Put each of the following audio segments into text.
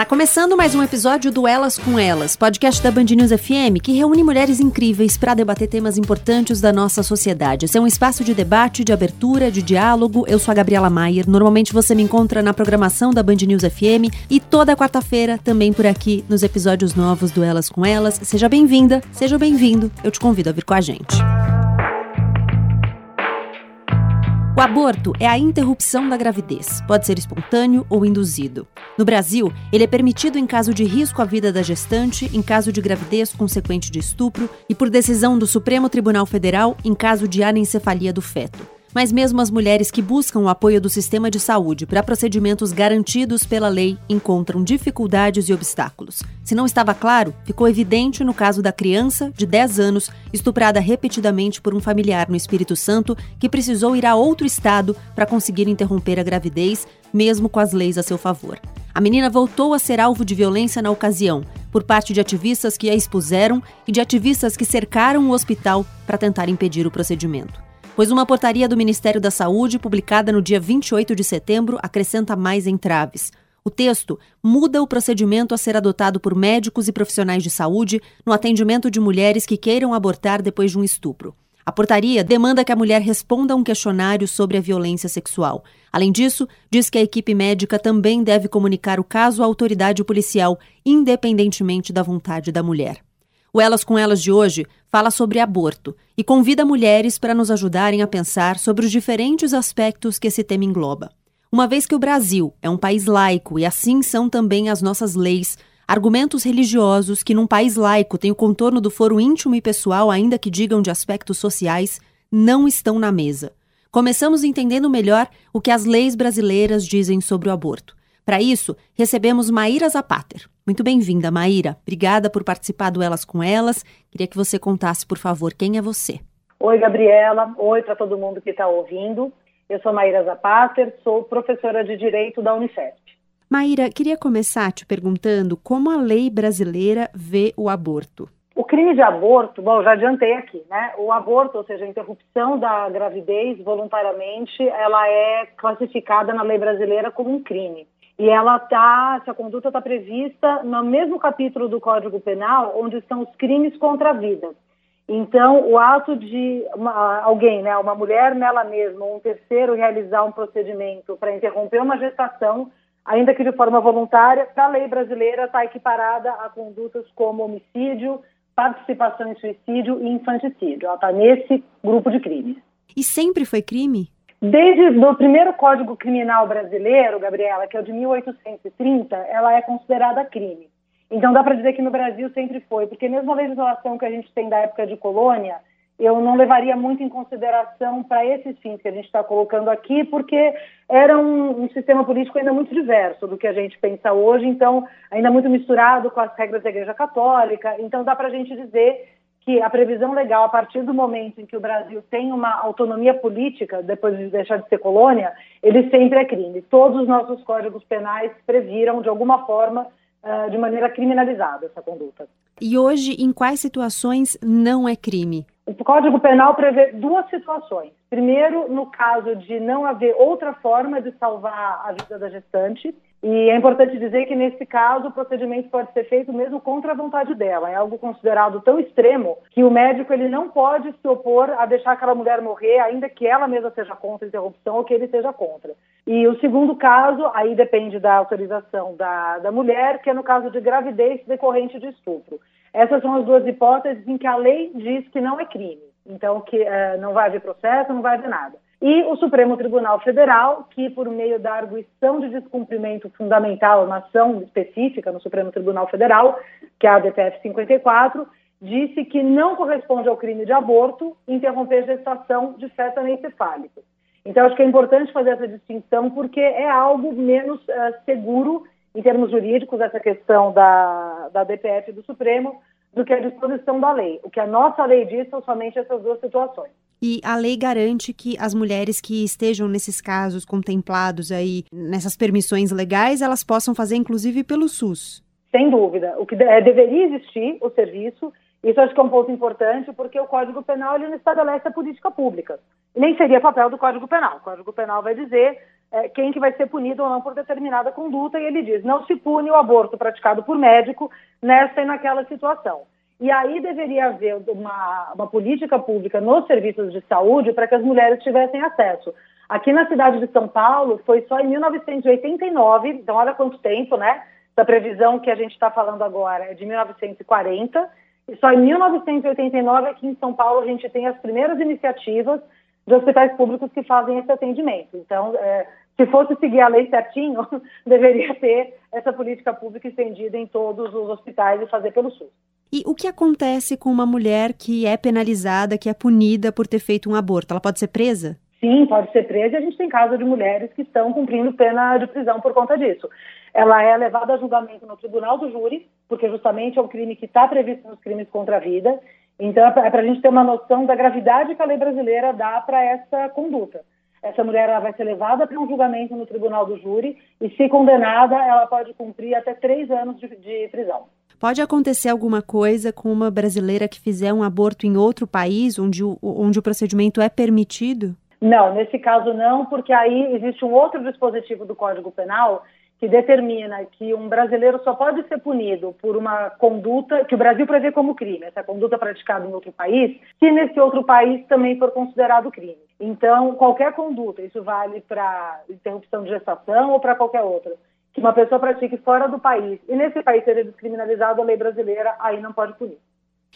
Tá começando mais um episódio do Elas com Elas, podcast da Band News FM que reúne mulheres incríveis para debater temas importantes da nossa sociedade. Esse é um espaço de debate, de abertura, de diálogo. Eu sou a Gabriela Maier. Normalmente você me encontra na programação da Band News FM e toda quarta-feira também por aqui nos episódios novos do Elas com Elas. Seja bem-vinda, seja bem-vindo. Eu te convido a vir com a gente. O aborto é a interrupção da gravidez. Pode ser espontâneo ou induzido. No Brasil, ele é permitido em caso de risco à vida da gestante, em caso de gravidez consequente de estupro e, por decisão do Supremo Tribunal Federal, em caso de anencefalia do feto. Mas mesmo as mulheres que buscam o apoio do sistema de saúde para procedimentos garantidos pela lei encontram dificuldades e obstáculos. Se não estava claro, ficou evidente no caso da criança, de 10 anos, estuprada repetidamente por um familiar no Espírito Santo, que precisou ir a outro estado para conseguir interromper a gravidez, mesmo com as leis a seu favor. A menina voltou a ser alvo de violência na ocasião, por parte de ativistas que a expuseram e de ativistas que cercaram o hospital para tentar impedir o procedimento pois uma portaria do Ministério da Saúde, publicada no dia 28 de setembro, acrescenta mais entraves. O texto muda o procedimento a ser adotado por médicos e profissionais de saúde no atendimento de mulheres que queiram abortar depois de um estupro. A portaria demanda que a mulher responda a um questionário sobre a violência sexual. Além disso, diz que a equipe médica também deve comunicar o caso à autoridade policial, independentemente da vontade da mulher. O Elas com Elas de hoje fala sobre aborto e convida mulheres para nos ajudarem a pensar sobre os diferentes aspectos que esse tema engloba. Uma vez que o Brasil é um país laico e assim são também as nossas leis, argumentos religiosos que num país laico têm o contorno do foro íntimo e pessoal, ainda que digam de aspectos sociais, não estão na mesa. Começamos entendendo melhor o que as leis brasileiras dizem sobre o aborto. Para isso, recebemos Maíra Zapater. Muito bem-vinda, Maíra. Obrigada por participar do Elas com Elas. Queria que você contasse, por favor, quem é você. Oi, Gabriela. Oi para todo mundo que está ouvindo. Eu sou Maíra Zapater, sou professora de Direito da Unicef. Maíra, queria começar te perguntando como a lei brasileira vê o aborto. O crime de aborto, bom, já adiantei aqui, né? O aborto, ou seja, a interrupção da gravidez voluntariamente, ela é classificada na lei brasileira como um crime. E ela tá, essa conduta está prevista no mesmo capítulo do Código Penal, onde estão os crimes contra a vida. Então, o ato de uma, alguém, né, uma mulher nela mesma, um terceiro, realizar um procedimento para interromper uma gestação, ainda que de forma voluntária, para a lei brasileira está equiparada a condutas como homicídio, participação em suicídio e infanticídio. Ela está nesse grupo de crimes. E sempre foi crime? Desde o primeiro Código Criminal brasileiro, Gabriela, que é o de 1830, ela é considerada crime. Então dá para dizer que no Brasil sempre foi, porque mesmo a legislação que a gente tem da época de colônia, eu não levaria muito em consideração para esses fins que a gente está colocando aqui, porque era um, um, sistema político ainda muito diverso do que a gente pensa hoje, então ainda muito misturado com as regras da Igreja Católica. Então dá para a gente dizer que a previsão legal, a partir do momento em que o Brasil tem uma autonomia política, depois de deixar de ser colônia, ele sempre é crime. Todos os nossos códigos penais previram, de alguma forma, uh, de maneira criminalizada essa conduta. E hoje, em quais situações não é crime? O Código Penal prevê duas situações. Primeiro, no caso de não haver outra forma de salvar a vida da gestante, e é importante dizer que, nesse caso, o procedimento pode ser feito mesmo contra a vontade dela. É algo considerado tão extremo que o médico ele não pode se opor a deixar aquela mulher morrer, ainda que ela mesma seja contra a interrupção ou que ele seja contra. E o segundo caso, aí depende da autorização da, da mulher, que é no caso de gravidez decorrente de estupro. Essas são as duas hipóteses em que a lei diz que não é crime. Então, que uh, não vai haver processo, não vai haver nada e o Supremo Tribunal Federal, que por meio da arguição de descumprimento fundamental, uma ação específica no Supremo Tribunal Federal, que é a DPF 54, disse que não corresponde ao crime de aborto interromper gestação de feto anencefálico. Então, acho que é importante fazer essa distinção porque é algo menos uh, seguro em termos jurídicos, essa questão da, da DPF do Supremo, do que a disposição da lei. O que a nossa lei diz são somente essas duas situações. E a lei garante que as mulheres que estejam nesses casos contemplados aí, nessas permissões legais, elas possam fazer inclusive pelo SUS. Sem dúvida. O que é, deveria existir o serviço, isso acho que é um ponto importante, porque o Código Penal ele não estabelece a política pública. Nem seria papel do Código Penal. O Código Penal vai dizer é, quem que vai ser punido ou não por determinada conduta, e ele diz, não se pune o aborto praticado por médico nessa e naquela situação. E aí deveria haver uma, uma política pública nos serviços de saúde para que as mulheres tivessem acesso. Aqui na cidade de São Paulo foi só em 1989, então olha quanto tempo, né? Essa previsão que a gente está falando agora é de 1940, e só em 1989 aqui em São Paulo a gente tem as primeiras iniciativas de hospitais públicos que fazem esse atendimento. Então, é, se fosse seguir a lei certinho, deveria ter essa política pública estendida em todos os hospitais e fazer pelo SUS. E o que acontece com uma mulher que é penalizada, que é punida por ter feito um aborto? Ela pode ser presa? Sim, pode ser presa e a gente tem casos de mulheres que estão cumprindo pena de prisão por conta disso. Ela é levada a julgamento no tribunal do júri, porque justamente é um crime que está previsto nos crimes contra a vida. Então, é para é a gente ter uma noção da gravidade que a lei brasileira dá para essa conduta. Essa mulher ela vai ser levada para um julgamento no tribunal do júri e, se condenada, ela pode cumprir até três anos de, de prisão. Pode acontecer alguma coisa com uma brasileira que fizer um aborto em outro país, onde o, onde o procedimento é permitido? Não, nesse caso não, porque aí existe um outro dispositivo do Código Penal que determina que um brasileiro só pode ser punido por uma conduta que o Brasil prevê como crime, essa conduta praticada em outro país, se nesse outro país também for considerado crime. Então, qualquer conduta, isso vale para interrupção de gestação ou para qualquer outra, que uma pessoa pratique fora do país e nesse país seja descriminalizado, a lei brasileira aí não pode punir.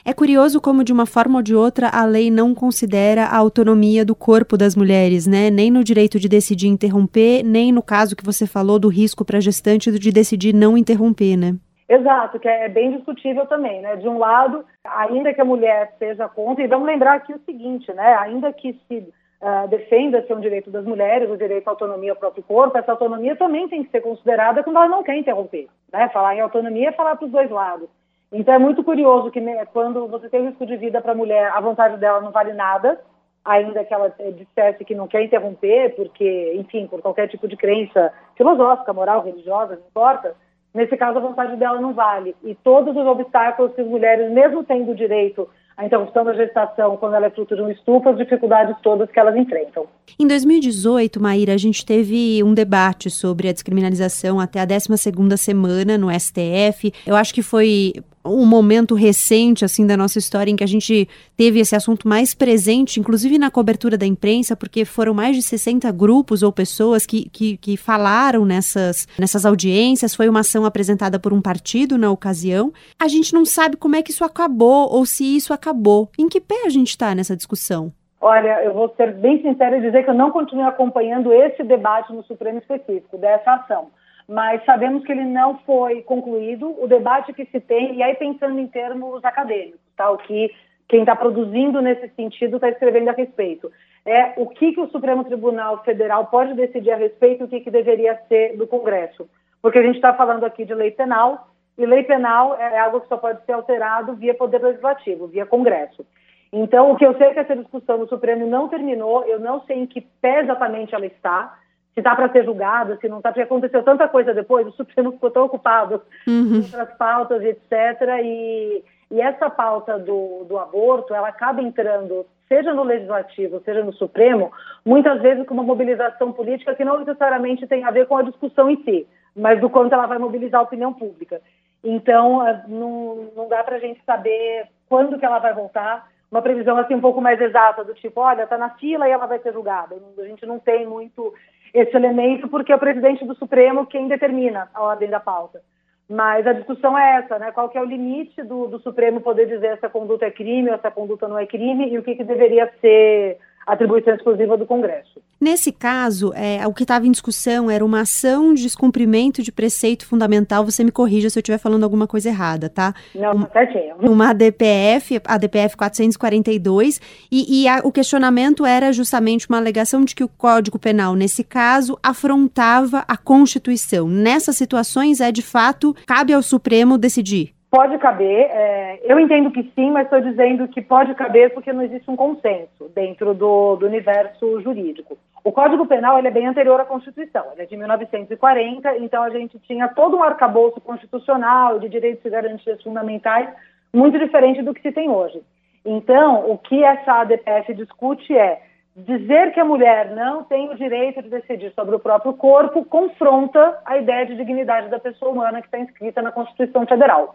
É curioso como, de uma forma ou de outra, a lei não considera a autonomia do corpo das mulheres, né? Nem no direito de decidir interromper, nem no caso que você falou do risco para a gestante de decidir não interromper, né? Exato, que é bem discutível também, né? De um lado, ainda que a mulher seja contra, e vamos lembrar aqui o seguinte, né? Ainda que se uh, defenda-se um direito das mulheres, o direito à autonomia ao próprio corpo, essa autonomia também tem que ser considerada quando ela não quer interromper, né? Falar em autonomia é falar para os dois lados. Então é muito curioso que né, quando você tem risco de vida para a mulher, a vontade dela não vale nada, ainda que ela dissesse que não quer interromper, porque, enfim, por qualquer tipo de crença filosófica, moral, religiosa, não importa. Nesse caso, a vontade dela não vale. E todos os obstáculos que as mulheres, mesmo tendo direito a interrupção da gestação quando ela é fruto de um estupro, as dificuldades todas que elas enfrentam. Em 2018, Maíra, a gente teve um debate sobre a descriminalização até a 12ª semana no STF. Eu acho que foi um momento recente assim da nossa história em que a gente teve esse assunto mais presente, inclusive na cobertura da imprensa, porque foram mais de 60 grupos ou pessoas que, que, que falaram nessas, nessas audiências. Foi uma ação apresentada por um partido na ocasião. A gente não sabe como é que isso acabou ou se isso acabou. Em que pé a gente está nessa discussão? Olha, eu vou ser bem sincera e dizer que eu não continuo acompanhando esse debate no Supremo específico dessa ação mas sabemos que ele não foi concluído. O debate que se tem, e aí pensando em termos acadêmicos, tá? o que quem está produzindo nesse sentido está escrevendo a respeito. É o que, que o Supremo Tribunal Federal pode decidir a respeito e o que, que deveria ser do Congresso. Porque a gente está falando aqui de lei penal, e lei penal é algo que só pode ser alterado via Poder Legislativo, via Congresso. Então, o que eu sei é que essa discussão no Supremo não terminou, eu não sei em que pé exatamente ela está, se está para ser julgado, se não está, porque aconteceu tanta coisa depois, o Supremo ficou tão ocupado uhum. com outras pautas, etc. E, e essa pauta do, do aborto, ela acaba entrando, seja no Legislativo, seja no Supremo, muitas vezes com uma mobilização política que não necessariamente tem a ver com a discussão em si, mas do quanto ela vai mobilizar a opinião pública. Então, eh, não, não dá para a gente saber quando que ela vai voltar, uma previsão assim um pouco mais exata, do tipo, olha, está na fila e ela vai ser julgada. A gente não tem muito esse elemento, porque é o presidente do Supremo quem determina a ordem da pauta. Mas a discussão é essa, né? Qual que é o limite do, do Supremo poder dizer essa conduta é crime ou essa conduta não é crime e o que, que deveria ser atribuição exclusiva do Congresso. Nesse caso, é, o que estava em discussão era uma ação de descumprimento de preceito fundamental. Você me corrija se eu estiver falando alguma coisa errada, tá? Não, tá certinho. Uma ADPF, a ADPF 442, e, e a, o questionamento era justamente uma alegação de que o Código Penal, nesse caso, afrontava a Constituição. Nessas situações, é de fato, cabe ao Supremo decidir. Pode caber, é, eu entendo que sim, mas estou dizendo que pode caber porque não existe um consenso dentro do, do universo jurídico. O Código Penal é bem anterior à Constituição, ele é de 1940, então a gente tinha todo um arcabouço constitucional de direitos e garantias fundamentais muito diferente do que se tem hoje. Então, o que essa ADPF discute é dizer que a mulher não tem o direito de decidir sobre o próprio corpo confronta a ideia de dignidade da pessoa humana que está inscrita na Constituição Federal.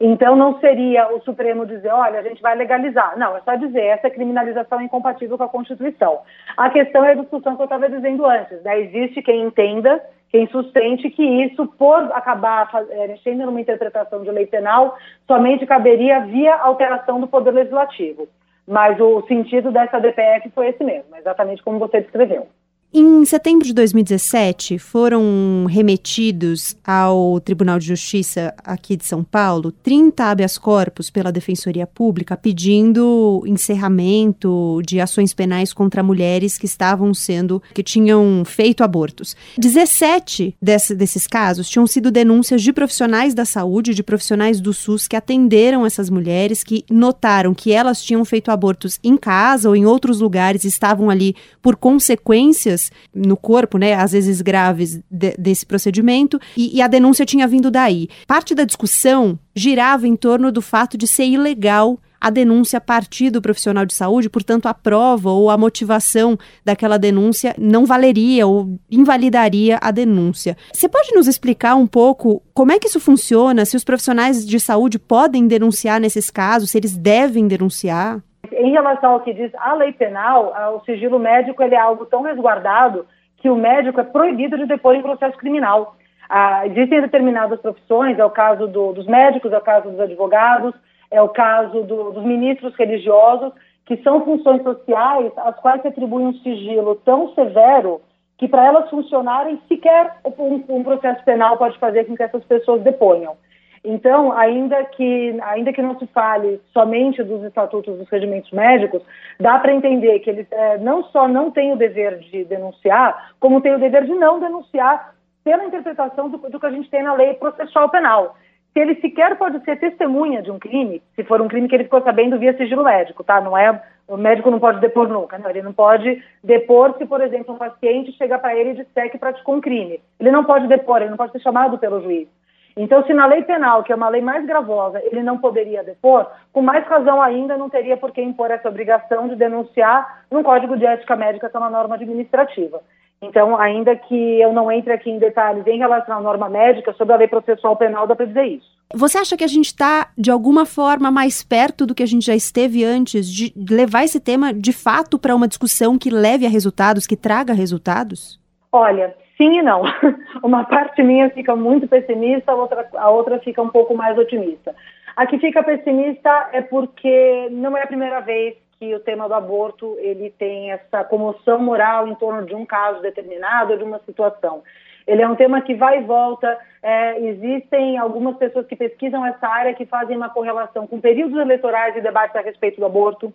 Então, não seria o Supremo dizer, olha, a gente vai legalizar. Não, é só dizer, essa criminalização é incompatível com a Constituição. A questão é a discussão que eu estava dizendo antes. Né? Existe quem entenda, quem sustente que isso, por acabar é, mexendo numa interpretação de lei penal, somente caberia via alteração do Poder Legislativo. Mas o sentido dessa DPF foi esse mesmo, exatamente como você descreveu. Em setembro de 2017, foram remetidos ao Tribunal de Justiça aqui de São Paulo 30 habeas corpus pela Defensoria Pública pedindo encerramento de ações penais contra mulheres que estavam sendo, que tinham feito abortos. 17 desse, desses casos tinham sido denúncias de profissionais da saúde, de profissionais do SUS que atenderam essas mulheres, que notaram que elas tinham feito abortos em casa ou em outros lugares, estavam ali por consequências no corpo, né, às vezes graves, de, desse procedimento, e, e a denúncia tinha vindo daí. Parte da discussão girava em torno do fato de ser ilegal a denúncia a partir do profissional de saúde, portanto, a prova ou a motivação daquela denúncia não valeria ou invalidaria a denúncia. Você pode nos explicar um pouco como é que isso funciona? Se os profissionais de saúde podem denunciar nesses casos, se eles devem denunciar? Em relação ao que diz a lei penal, o sigilo médico ele é algo tão resguardado que o médico é proibido de depor em processo criminal. Ah, existem determinadas profissões, é o caso do, dos médicos, é o caso dos advogados, é o caso do, dos ministros religiosos, que são funções sociais às quais se atribui um sigilo tão severo que para elas funcionarem sequer um, um processo penal pode fazer com que essas pessoas deponham. Então, ainda que, ainda que não se fale somente dos estatutos dos regimentos médicos, dá para entender que eles é, não só não têm o dever de denunciar, como têm o dever de não denunciar pela interpretação do, do que a gente tem na lei processual penal. Se ele sequer pode ser testemunha de um crime, se for um crime que ele ficou sabendo via sigilo médico, tá? Não é o médico não pode depor nunca, não. Ele não pode depor se, por exemplo, um paciente chega para ele e disser que praticou um crime. Ele não pode depor, ele não pode ser chamado pelo juiz. Então, se na lei penal, que é uma lei mais gravosa, ele não poderia depor, com mais razão ainda não teria por que impor essa obrigação de denunciar num Código de Ética Médica, que é uma norma administrativa. Então, ainda que eu não entre aqui em detalhes em relação à norma médica, sobre a lei processual penal dá para dizer isso. Você acha que a gente está, de alguma forma, mais perto do que a gente já esteve antes de levar esse tema, de fato, para uma discussão que leve a resultados, que traga resultados? Olha, sim e não. Uma parte minha fica muito pessimista, a outra, a outra fica um pouco mais otimista. A que fica pessimista é porque não é a primeira vez que o tema do aborto ele tem essa comoção moral em torno de um caso determinado, de uma situação. Ele é um tema que vai e volta. É, existem algumas pessoas que pesquisam essa área que fazem uma correlação com períodos eleitorais e debates a respeito do aborto.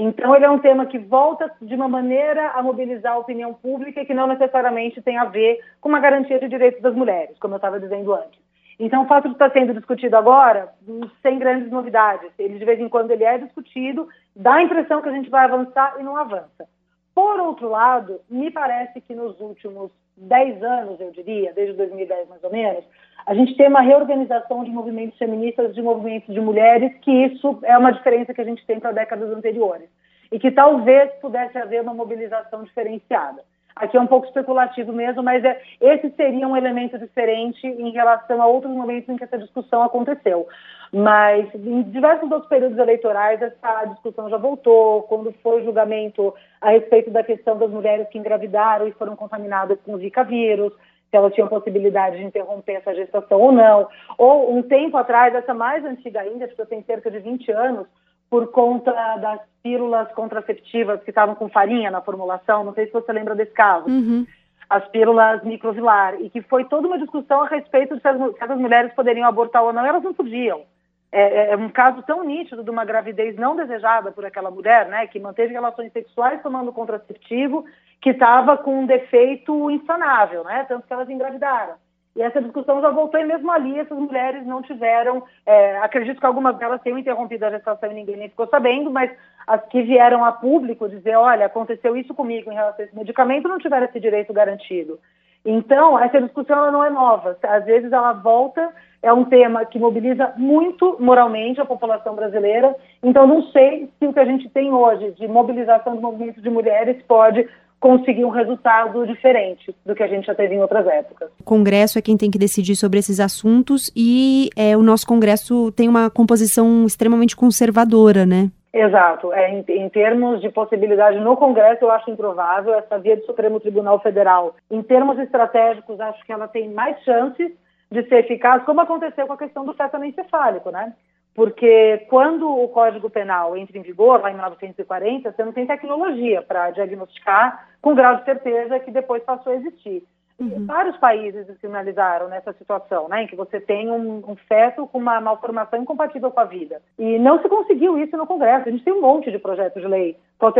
Então, ele é um tema que volta de uma maneira a mobilizar a opinião pública e que não necessariamente tem a ver com uma garantia de direitos das mulheres, como eu estava dizendo antes. Então, o fato de estar sendo discutido agora, sem grandes novidades, ele de vez em quando ele é discutido, dá a impressão que a gente vai avançar e não avança. Por outro lado, me parece que nos últimos 10 anos, eu diria, desde 2010 mais ou menos, a gente tem uma reorganização de movimentos feministas, de movimentos de mulheres, que isso é uma diferença que a gente tem para décadas anteriores. E que talvez pudesse haver uma mobilização diferenciada. Aqui é um pouco especulativo mesmo, mas é, esse seria um elemento diferente em relação a outros momentos em que essa discussão aconteceu. Mas em diversos outros períodos eleitorais, essa discussão já voltou. Quando foi o julgamento a respeito da questão das mulheres que engravidaram e foram contaminadas com o Zika vírus, se elas tinham possibilidade de interromper essa gestação ou não. Ou um tempo atrás, essa mais antiga ainda, acho que tem cerca de 20 anos, por conta das pílulas contraceptivas que estavam com farinha na formulação. Não sei se você lembra desse caso. Uhum. As pílulas microvilar. E que foi toda uma discussão a respeito de se as, se as mulheres poderiam abortar ou não. Elas não podiam. É, é, é, um caso tão nítido de uma gravidez não desejada por aquela mulher, né, que manteve relações sexuais tomando contraceptivo, que estava com um defeito insanável, né, tanto que elas engravidaram. E essa discussão já voltou e mesmo ali essas mulheres não tiveram, é, acredito que algumas delas tenham interrompido a gestação e ninguém nem ficou sabendo, mas as que vieram a público dizer, olha, aconteceu isso comigo em relação a esse medicamento, não tiveram esse direito garantido. Então, essa discussão não é nova. Às vezes ela volta é um tema que mobiliza muito moralmente a população brasileira. Então, não sei se o que a gente tem hoje de mobilização do movimento de mulheres pode conseguir um resultado diferente do que a gente já teve em outras épocas. O Congresso é quem tem que decidir sobre esses assuntos e é, o nosso Congresso tem uma composição extremamente conservadora, né? Exato. É, em, em, termos de possibilidade no Congresso, eu acho improvável essa via do Supremo Tribunal Federal. Em termos estratégicos, acho que ela tem mais chances de ser eficaz, como aconteceu com a questão do feto encefálico, né? Porque quando o Código Penal entra em vigor, lá em 1940, você não tem tecnologia para diagnosticar com grau de certeza que depois passou a existir. Uhum. Vários países descriminalizaram nessa situação, né, em que você tem um, um, feto com uma malformação incompatível com a vida. E não se conseguiu isso no Congresso. A gente tem um monte de projetos de lei,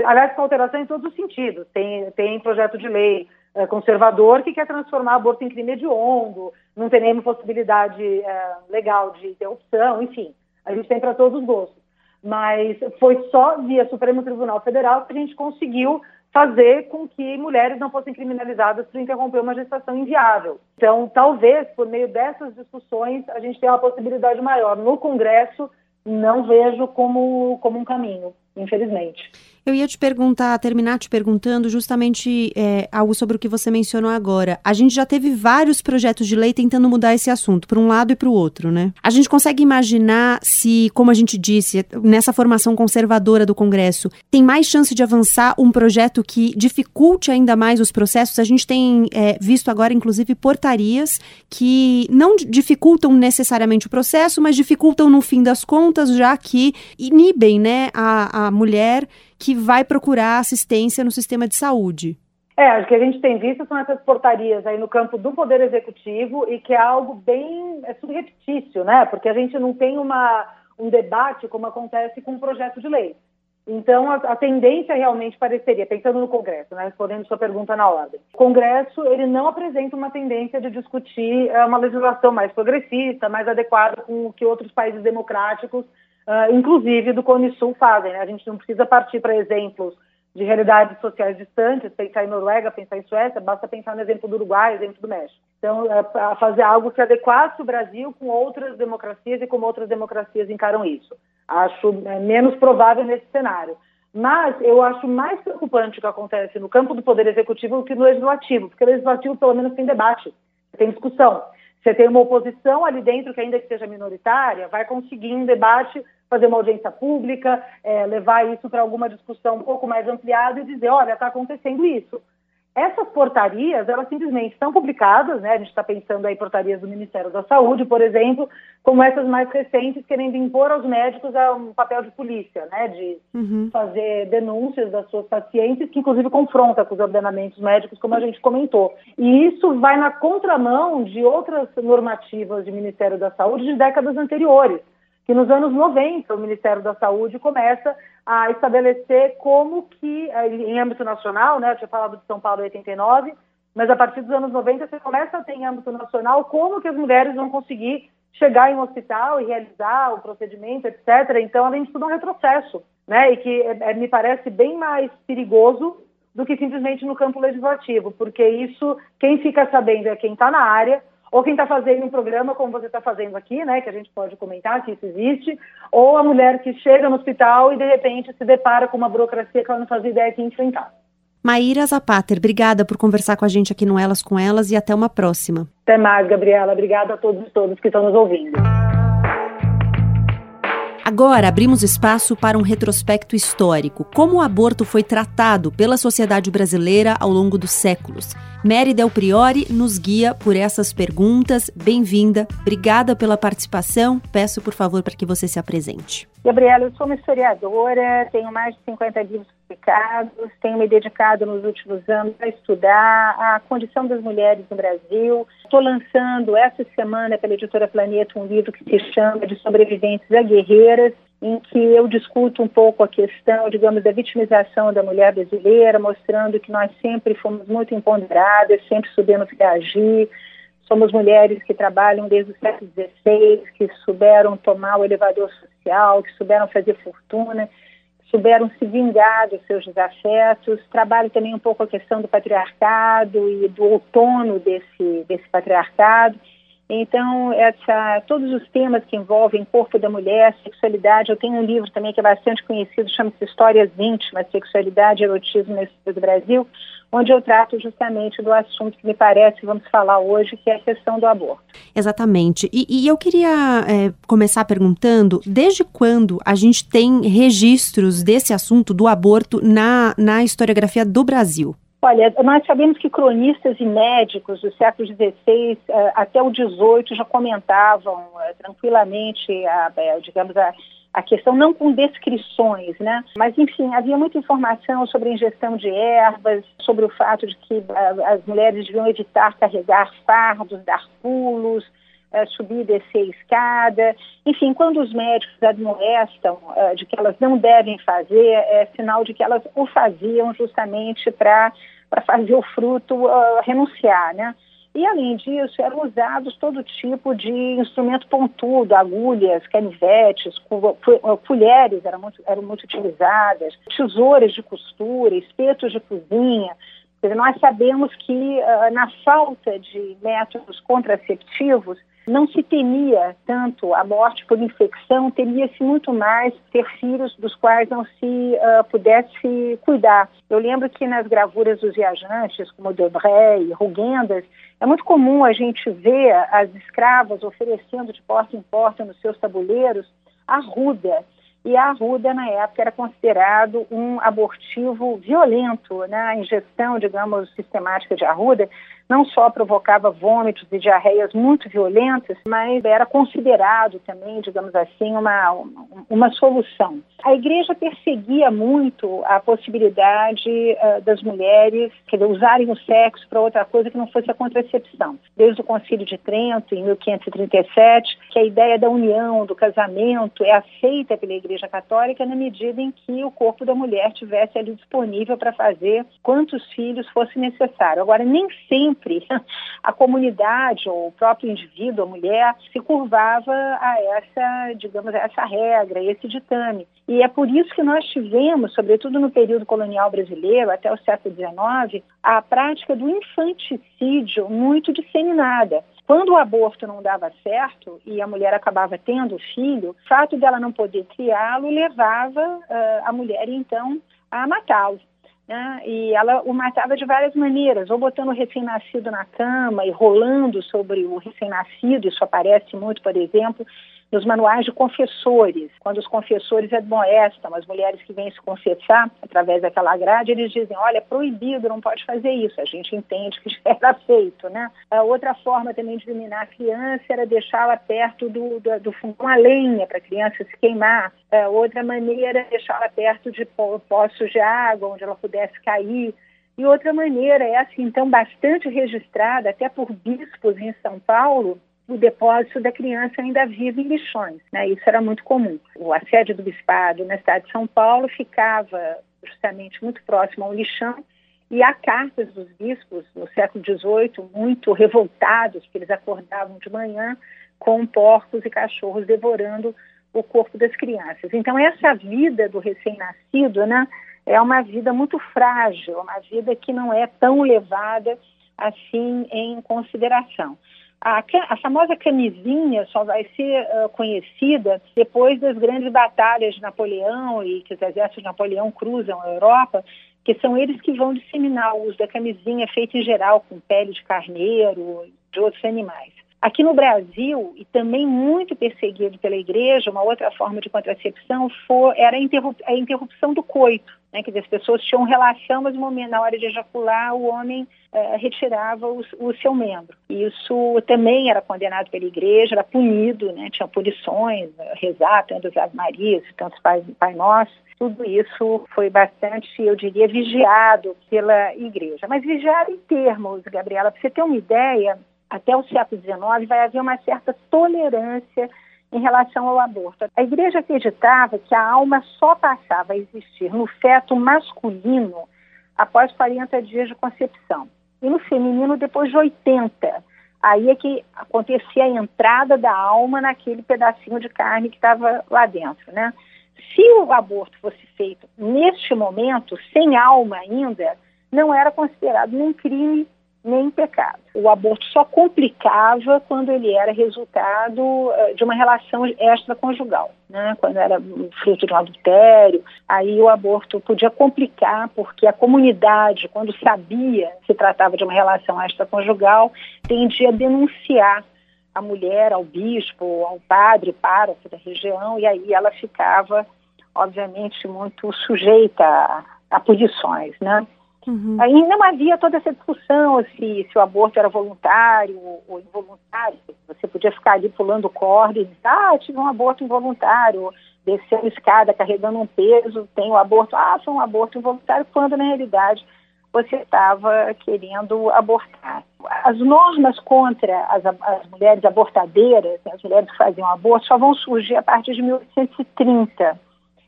aliás, com alteração em todos os sentidos. Tem, tem projeto de lei é, conservador que quer transformar aborto em crime hediondo, não tem nenhuma possibilidade é, legal de interrupção, enfim. A gente tem para todos os gostos. Mas foi só via Supremo Tribunal Federal que a gente conseguiu fazer com que mulheres não fossem criminalizadas por interromper uma gestação inviável. Então, talvez, por meio dessas discussões, a gente tenha uma possibilidade maior. No Congresso, não vejo como, como um caminho, infelizmente. Eu ia te perguntar, terminar te perguntando justamente é, algo sobre o que você mencionou agora. A gente já teve vários projetos de lei tentando mudar esse assunto, para um lado e para o outro, né? A gente consegue imaginar se, como a gente disse, nessa formação conservadora do Congresso, tem mais chance de avançar um projeto que dificulte ainda mais os processos? A gente tem é, visto agora, inclusive, portarias que não dificultam necessariamente o processo, mas dificultam no fim das contas, já que inibem né, a, mulher que vai procurar assistência no sistema de saúde. É, o que a gente tem visto são essas portarias aí no campo do Poder Executivo e que é algo bem é subreptício, né? Porque a gente não tem uma, um debate como acontece com um projeto de lei. Então, a, a, tendência realmente pareceria, pensando no Congresso, né, respondendo sua pergunta na ordem, o Congresso ele não apresenta uma tendência de discutir é, uma legislação mais progressista, mais adequada com o que outros países democráticos uh, inclusive do Cone Sul, fazem. Né? A gente não precisa partir para exemplos de realidades sociais distantes, pensar em Noruega, pensar em Suécia, basta pensar no exemplo do Uruguai, exemplo do México. Então, é fazer algo que adequasse o Brasil com outras democracias e como outras democracias encaram isso. Acho é, menos provável nesse cenário. Mas eu acho mais preocupante o que acontece no campo do Poder Executivo do que no Legislativo, porque o Legislativo, pelo menos, tem debate, tem discussão. Você tem uma oposição ali dentro, que ainda que seja minoritária, vai conseguir um debate fazer uma audiência pública, é, levar isso para alguma discussão um pouco mais ampliada e dizer, olha, está acontecendo isso. Essas portarias, elas simplesmente estão publicadas, né? A gente está pensando aí portarias do Ministério da Saúde, por exemplo, como essas mais recentes, querendo impor aos médicos um papel de polícia, né? De uhum. fazer denúncias das suas pacientes, que inclusive confronta com os ordenamentos médicos, como a gente comentou. E isso vai na contramão de outras normativas de Ministério da Saúde de décadas anteriores que nos anos 90 o Ministério da Saúde começa a estabelecer como que, eh, em âmbito nacional, né, eu tinha falado de São Paulo em 89, mas a partir dos anos 90 você começa a ter em âmbito nacional como que as mulheres vão conseguir chegar em um hospital e realizar o procedimento, etc. Então, além de tudo, um retrocesso, né, e que é, me parece bem mais perigoso do que simplesmente no campo legislativo, porque isso, quem fica sabendo é quem está na área, ou quem está fazendo um programa como você está fazendo aqui, né, que a gente pode comentar que isso existe, ou a mulher que chega no hospital e de repente se depara com uma burocracia que ela não fazia ideia que enfrentar. Maíra Zapater, obrigada por conversar com a gente aqui no Elas com Elas e até uma próxima. Até mais, Gabriela. Obrigada a todos e todas que estão nos ouvindo. Agora abrimos espaço para um retrospecto histórico, como o aborto foi tratado pela sociedade brasileira ao longo dos séculos. Mary Del Priori nos guia por essas perguntas. Bem-vinda, obrigada pela participação. Peço, por favor, para que você se apresente. Gabriela, eu sou uma historiadora, tenho mais de 50 livros tenho me dedicado nos últimos anos a estudar a condição das mulheres no Brasil. Estou lançando essa semana pela editora Planeta um livro que se chama De Sobreviventes a Guerreiras, em que eu discuto um pouco a questão, digamos, da vitimização da mulher brasileira, mostrando que nós sempre fomos muito empoderadas, sempre soubemos reagir. Somos mulheres que trabalham desde o século XVI, que souberam tomar o elevador social, que souberam fazer fortuna, souberam se vingar dos seus desafetos. Trabalho também um pouco a questão do patriarcado e do outono desse, desse patriarcado Então, essa, todos os temas que envolvem corpo da mulher, sexualidade, eu tenho um livro também que é bastante conhecido, chama-se Histórias Íntimas, Sexualidade e Erotismo na História do Brasil, onde eu trato justamente do assunto que me parece vamos falar hoje, que é a questão do aborto. Exatamente. E, e eu queria é, começar perguntando, desde quando a gente tem registros desse assunto do aborto na, na historiografia do Brasil? Olha, nós sabemos que cronistas e médicos do século XVI eh, até o XVIII já comentavam eh, tranquilamente, a, eh, digamos, a, a questão não com descrições, né? Mas enfim, havia muita informação sobre a ingestão de ervas, sobre o fato de que as mulheres deviam evitar carregar fardos, dar pulos, subir e descer a escada. Enfim, quando os médicos admoestam de que elas não devem fazer, é sinal de que elas o faziam justamente para fazer o fruto uh, renunciar, né? E, além disso, eram usados todo tipo de instrumento pontudo, agulhas, canivetes, colheres eram muito, eram muito utilizadas, tesouras de costura, espetos de cozinha. Nós sabemos que, na falta de métodos contraceptivos, não se temia tanto a morte por infecção, temia-se muito mais ter filhos dos quais não se uh, pudesse cuidar. Eu lembro que nas gravuras dos viajantes, como Debré e Rugendas, é muito comum a gente ver as escravas oferecendo de porta em porta nos seus tabuleiros a ruda. E a arruda, na época, era considerado um abortivo violento. Né? A ingestão, digamos, sistemática de arruda não só provocava vômitos e diarreias muito violentas, mas era considerado também, digamos assim, uma, uma solução. A igreja perseguia muito a possibilidade uh, das mulheres dizer, usarem o sexo para outra coisa que não fosse a contracepção. Desde o Concílio de Trento, em 1537, que a ideia da união, do casamento, é aceita pela Igreja Católica na medida em que o corpo da mulher tivesse ali disponível para fazer quantos filhos fosse necessário. Agora, nem sempre sempre a comunidade ou o próprio indivíduo, a mulher, se curvava a essa, digamos, a essa regra, a esse ditame. E é por isso que nós tivemos, sobretudo no período colonial brasileiro, até o século XIX, a prática do infanticídio muito disseminada. Quando o aborto não dava certo e a mulher acabava tendo o filho, o fato dela não poder criá-lo levava uh, a mulher, então, a matá-lo. Né? E ela o matava de várias maneiras, ou botando o recém-nascido na cama e rolando sobre o recém-nascido, isso aparece muito, por exemplo, nos manuais de confessores, quando os confessores admoestam as mulheres que vêm se confessar através daquela grade, eles dizem, olha, é proibido, não pode fazer isso. A gente entende que era feito, né? A outra forma também de eliminar a criança era deixá-la perto do, do, do uma lenha para a criança se queimar. A outra maneira é deixá-la perto de poços de água, onde ela pudesse cair. E outra maneira, é assim, então, bastante registrada, até por bispos em São Paulo, o depósito da criança ainda viva em lixões. Né? Isso era muito comum. O assédio do bispado na cidade de São Paulo ficava justamente muito próximo ao lixão e há cartas dos bispos no século XVIII muito revoltados, que eles acordavam de manhã com porcos e cachorros devorando o corpo das crianças. Então essa vida do recém-nascido, né, é uma vida muito frágil, uma vida que não é tão levada assim em consideração. A, a, famosa camisinha só vai ser uh, conhecida depois das grandes batalhas de Napoleão e que os exércitos de Napoleão cruzam a Europa, que são eles que vão disseminar o uso da camisinha feita em geral com pele de carneiro de outros animais. Aqui no Brasil, e também muito perseguido pela igreja, uma outra forma de contracepção foi, era a, interrup, a interrupção do coito. Né? Quer dizer, as pessoas tinham relação, mas momento, na hora de ejacular, o homem eh, retirava o, o, seu membro. Isso também era condenado pela igreja, era punido, né? tinha punições, rezar tantas Ave Marias, tantos Pai, Pai Nosso. Tudo isso foi bastante, eu diria, vigiado pela igreja. Mas vigiado em termos, Gabriela, para você ter uma ideia, até o século XIX, vai haver uma certa tolerância em relação ao aborto. A igreja acreditava que a alma só passava a existir no feto masculino após 40 dias de concepção e no feminino depois de 80. Aí é que acontecia a entrada da alma naquele pedacinho de carne que estava lá dentro, né? Se o aborto fosse feito neste momento, sem alma ainda, não era considerado nem crime nem pecado. O aborto só complicava quando ele era resultado uh, de uma relação extraconjugal, né? quando era fruto de um adultério, aí o aborto podia complicar, porque a comunidade, quando sabia se tratava de uma relação extraconjugal, tendia a denunciar a mulher ao bispo, ao padre, pároco da região, e aí ela ficava, obviamente, muito sujeita a, a punições, né? Uhum. Aí não havia toda essa discussão se, se o aborto era voluntário ou involuntário. Você podia ficar ali pulando corda e dizer, ah, tive um aborto involuntário, descendo escada carregando um peso, tem o um aborto, ah, foi um aborto involuntário, quando na realidade você estava querendo abortar. As normas contra as, as mulheres abortadeiras, as mulheres que faziam aborto, só vão surgir a partir de 1830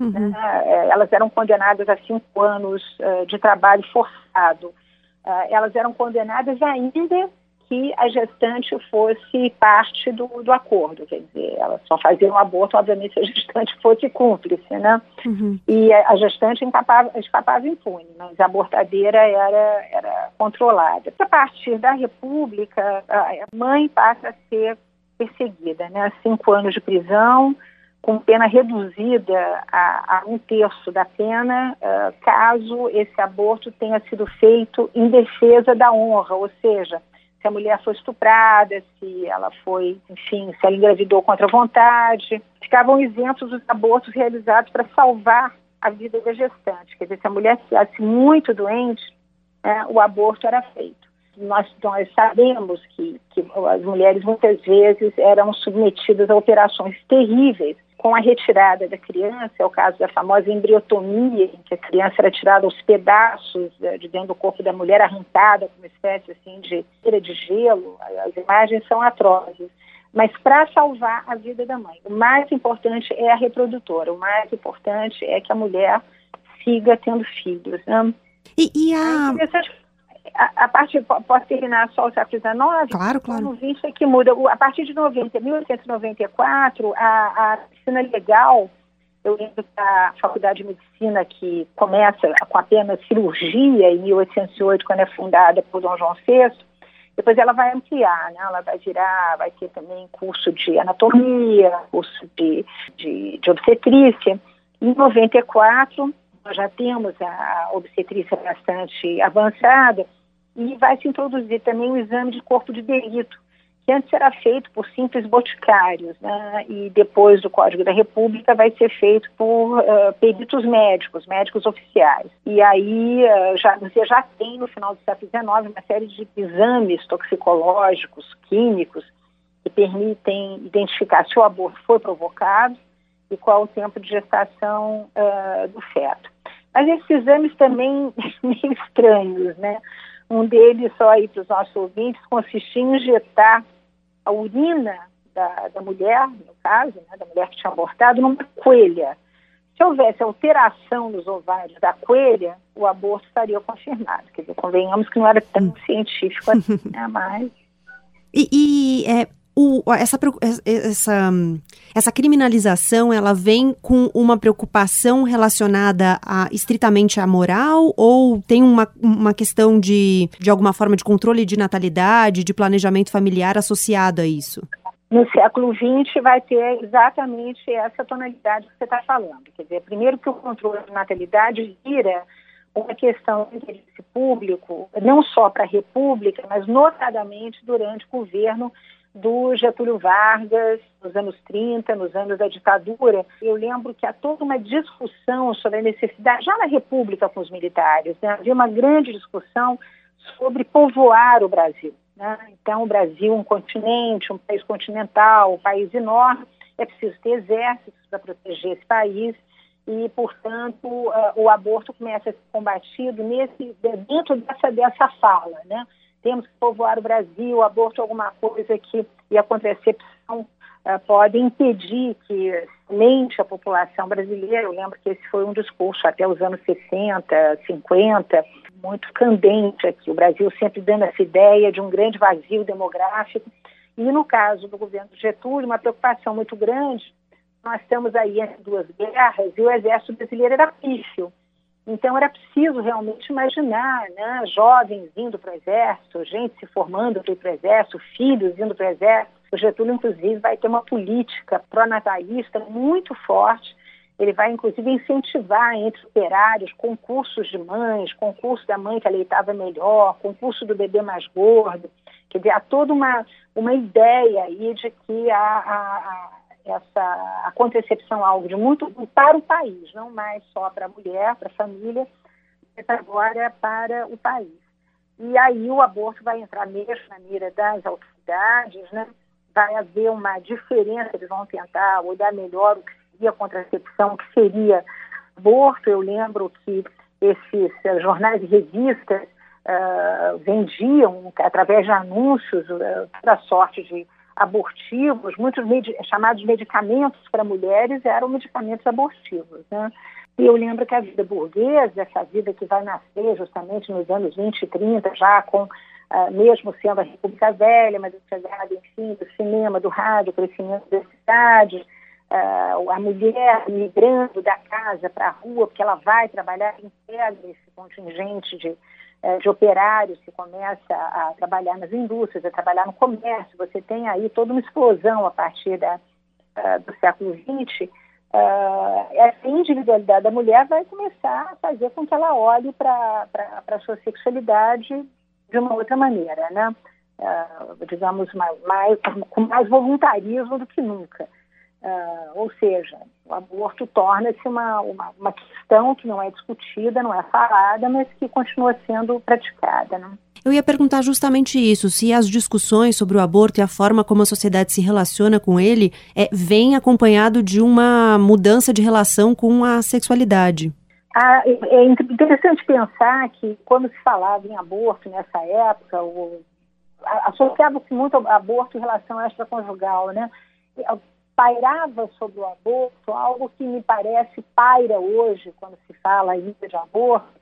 Uhum. Né? É, elas eram condenadas a cinco anos uh, de trabalho forçado. Uh, elas eram condenadas ainda que a gestante fosse parte do, do acordo, quer dizer, elas só faziam aborto, obviamente, se a gestante fosse cúmplice, né? Uhum. E a, a gestante escapava, escapava impune, mas a abortadeira era, era controlada. A partir da República, a mãe passa a ser perseguida, né? Cinco anos de prisão, com pena reduzida a, a um terço da pena, uh, caso esse aborto tenha sido feito em defesa da honra, ou seja, se a mulher foi estuprada, se ela foi, enfim, se ela engravidou contra a vontade, ficavam isentos os abortos realizados para salvar a vida da gestante. Quer dizer, se a mulher estivesse muito doente, né, o aborto era feito. Nós, nós sabemos que, que as mulheres muitas vezes eram submetidas a operações terríveis com a retirada da criança, é o caso da famosa embriotomia, em que a criança era tirada aos pedaços eh, de dentro do corpo da mulher, arrancada como uma espécie assim de cera de gelo. As imagens são atrozes. Mas para salvar a vida da mãe, o mais importante é a reprodutora, o mais importante é que a mulher siga tendo filhos. Né? E, e a... É interessante a, a parte, posso terminar só o século XIX? Claro, claro. No 20 é que muda. A partir de 90, 1894, a, a medicina legal, eu lembro da Faculdade de Medicina, que começa com apenas cirurgia em 1808, quando é fundada por Dom João VI, depois ela vai ampliar, né? ela vai virar, vai ter também curso de anatomia, curso de, de, de obstetrícia. Em 94, nós já temos a obstetrícia bastante avançada, e vai se introduzir também o exame de corpo de delito, que antes era feito por simples boticários, né? e depois do Código da República vai ser feito por uh, peritos médicos, médicos oficiais. E aí uh, já, você já tem no final do século XIX uma série de exames toxicológicos, químicos, que permitem identificar se o aborto foi provocado e qual o tempo de gestação uh, do feto. Mas esses exames também meio estranhos, né? Um deles, só aí para os nossos ouvintes, consistia em injetar a urina da, da mulher, no caso, né, da mulher que tinha abortado, numa coelha. Se houvesse alteração nos ovários da coelha, o aborto estaria confirmado. Quer dizer, convenhamos que não era tão hum. científico assim, né, mas... E, e é, o, essa, essa, essa criminalização ela vem com uma preocupação relacionada a, estritamente à moral ou tem uma, uma questão de, de alguma forma de controle de natalidade, de planejamento familiar associado a isso? No século XX vai ter exatamente essa tonalidade que você está falando. Quer dizer, primeiro que o controle de natalidade vira uma questão de interesse público, não só para a República, mas notadamente durante o governo do Getúlio Vargas, nos anos 30, nos anos da ditadura. Eu lembro que há toda uma discussão sobre a necessidade, já na República com os militares, né? havia uma grande discussão sobre povoar o Brasil. Né? Então, o Brasil, um continente, um país continental, um país enorme, é preciso ter exércitos para proteger esse país e, portanto, uh, o aborto começa a ser combatido nesse, dentro dessa, dessa fala, né? Temos que povoar o Brasil, aborto é alguma coisa que, e a contracepção uh, pode impedir que mente a população brasileira. Eu lembro que esse foi um discurso até os anos 60, 50, muito candente aqui. O Brasil sempre dando essa ideia de um grande vazio demográfico. E no caso do governo Getúlio, uma preocupação muito grande. Nós estamos aí entre duas guerras e o exército brasileiro era pífio. Então era preciso realmente imaginar né, jovens indo para o exército, gente se formando para ir para o exército, filhos indo para o exército. O Getúlio, inclusive, vai ter uma política pró-natalista muito forte. Ele vai, inclusive, incentivar entre operários concursos de mães, concurso da mãe que aleitava melhor, concurso do bebê mais gordo. Quer dizer, há toda uma, uma ideia aí de que a, a, a essa a contracepção algo de muito para o país, não mais só para a mulher, para a família, mas agora para o país. E aí o aborto vai entrar mesmo na mira das autoridades, né? vai haver uma diferença, eles vão tentar olhar melhor o que seria contracepção, o que seria aborto. Eu lembro que esses uh, jornais e revistas uh, vendiam, através de anúncios, uh, toda sorte de abortivos, muitos med chamados medicamentos para mulheres eram medicamentos abortivos. Né? E eu lembro que a vida burguesa, essa vida que vai nascer justamente nos anos 20 e 30, já com, uh, mesmo sendo a República Velha, mas chegada, enfim, do cinema, do rádio, crescimento da cidade, uh, a mulher migrando da casa para a rua, porque ela vai trabalhar, integra esse contingente de de operários que começa a trabalhar nas indústrias, a trabalhar no comércio. Você tem aí toda uma explosão a partir da, uh, do século XX. Uh, essa individualidade da mulher vai começar a fazer com que ela olhe para a sua sexualidade de uma outra maneira, né? Digamos, mais, mais, com mais voluntarismo do que nunca. Uh, ou seja, o aborto torna-se uma, uma, uma, questão que não é discutida, não é falada, mas que continua sendo praticada. Né? Eu ia perguntar justamente isso, se as discussões sobre o aborto e a forma como a sociedade se relaciona com ele é, vem acompanhado de uma mudança de relação com a sexualidade. Ah, é, é interessante pensar que quando se falava em aborto nessa época, associava-se muito ao aborto em relação extraconjugal, né? Pairava sobre o aborto algo que me parece paira hoje, quando se fala ainda de aborto,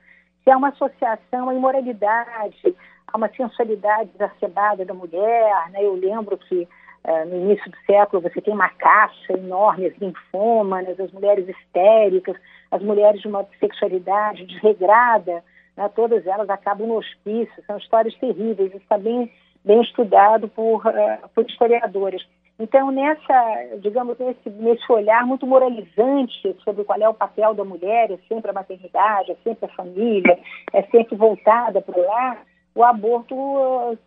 que é uma associação à imoralidade, a uma sensualidade exacerbada da mulher. Né? Eu lembro que uh, no início do século você tem uma caça enorme, as linfômanas, as mulheres histéricas, as mulheres de uma sexualidade desregrada, né? todas elas acabam no hospício, são histórias terríveis, isso está bem, bem estudado por, uh, por historiadores. Então, nessa, digamos, nesse, nesse olhar muito moralizante sobre qual é o papel da mulher, é sempre a maternidade, é sempre a família, é sempre voltada para o lar, o aborto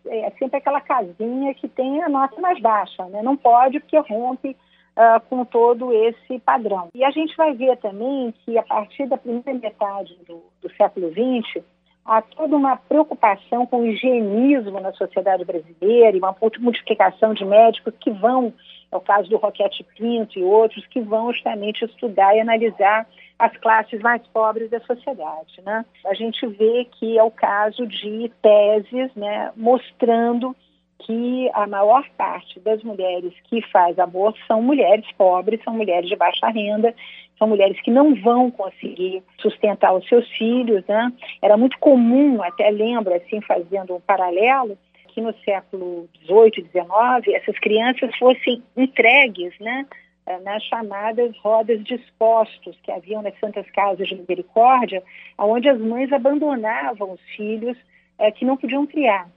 é sempre aquela casinha que tem a nota mais baixa, né? Não pode porque rompe uh, com todo esse padrão. E a gente vai ver também que a partir da primeira metade do, do século XX, há toda uma preocupação com o higienismo na sociedade brasileira e uma multiplicação de médicos que vão, é o caso do Roquete Pinto e outros, que vão justamente estudar e analisar as classes mais pobres da sociedade. Né? A gente vê que é o caso de teses né, mostrando que a maior parte das mulheres que faz aborto são mulheres pobres, são mulheres de baixa renda, são mulheres que não vão conseguir sustentar os seus filhos, né? Era muito comum, até lembro, assim, fazendo um paralelo, que no século XVIII XIX essas crianças fossem entregues, né? Eh, nas chamadas rodas de expostos que haviam nas Santas Casas de Misericórdia, onde as mães abandonavam os filhos é, que não podiam criar.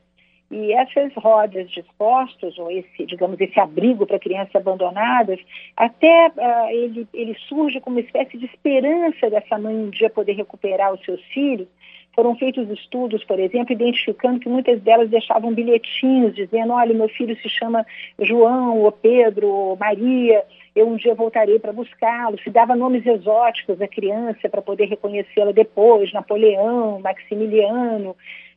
E essas rodas de expostos, ou esse, digamos, esse abrigo para crianças abandonadas, até uh, ele, ele surge como uma espécie de esperança dessa mãe um dia poder recuperar os seus filhos. Foram feitos estudos, por exemplo, identificando que muitas delas deixavam bilhetinhos dizendo: olha, meu filho se chama João, ou Pedro, ou Maria, eu um dia voltarei para buscá-lo. Se dava nomes exóticos à criança para poder reconhecê-la depois: Napoleão, Maximiliano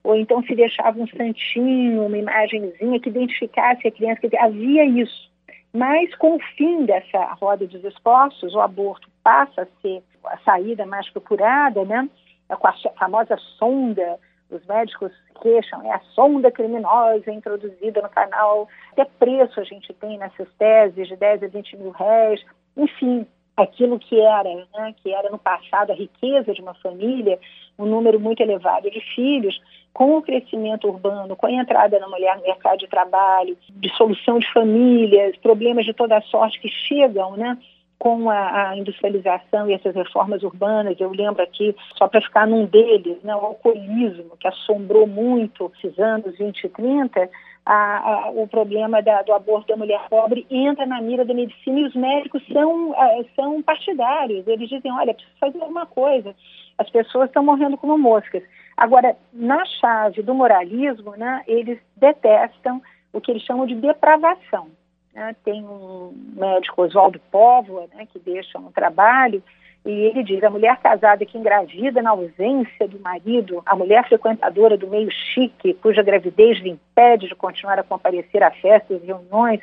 ou então se deixava um santinho, uma imagenzinha que identificasse a criança, que havia isso. Mas com o fim dessa roda dos expostos, o aborto passa a ser a saída mais procurada, né? É com a famosa sonda, os médicos queixam, é a sonda criminosa introduzida no canal. Até preço a gente tem nessas teses, de 10 a 20 mil réis. Enfim, aquilo que era, né, que era no passado a riqueza de uma família, um número muito elevado de filhos, com o crescimento urbano, com a entrada da mulher no mercado de trabalho, dissolução de famílias, problemas de toda sorte que chegam né, com a, a, industrialização e essas reformas urbanas, eu lembro aqui, só para ficar num deles, né, o alcoolismo, que assombrou muito esses anos 20 e 30, a, a, o problema da, do aborto da mulher pobre entra na mira da medicina e os médicos são, são partidários. Eles dizem, olha, precisa fazer alguma coisa. As pessoas estão morrendo como moscas. Agora, na chave do moralismo, né, eles detestam o que eles chamam de depravação. Né? Tem um médico, Oswaldo Póvoa, né, que deixa um trabalho e ele diz: a mulher casada que engravida na ausência do marido, a mulher frequentadora do meio chique, cuja gravidez lhe impede de continuar a comparecer a festas e reuniões,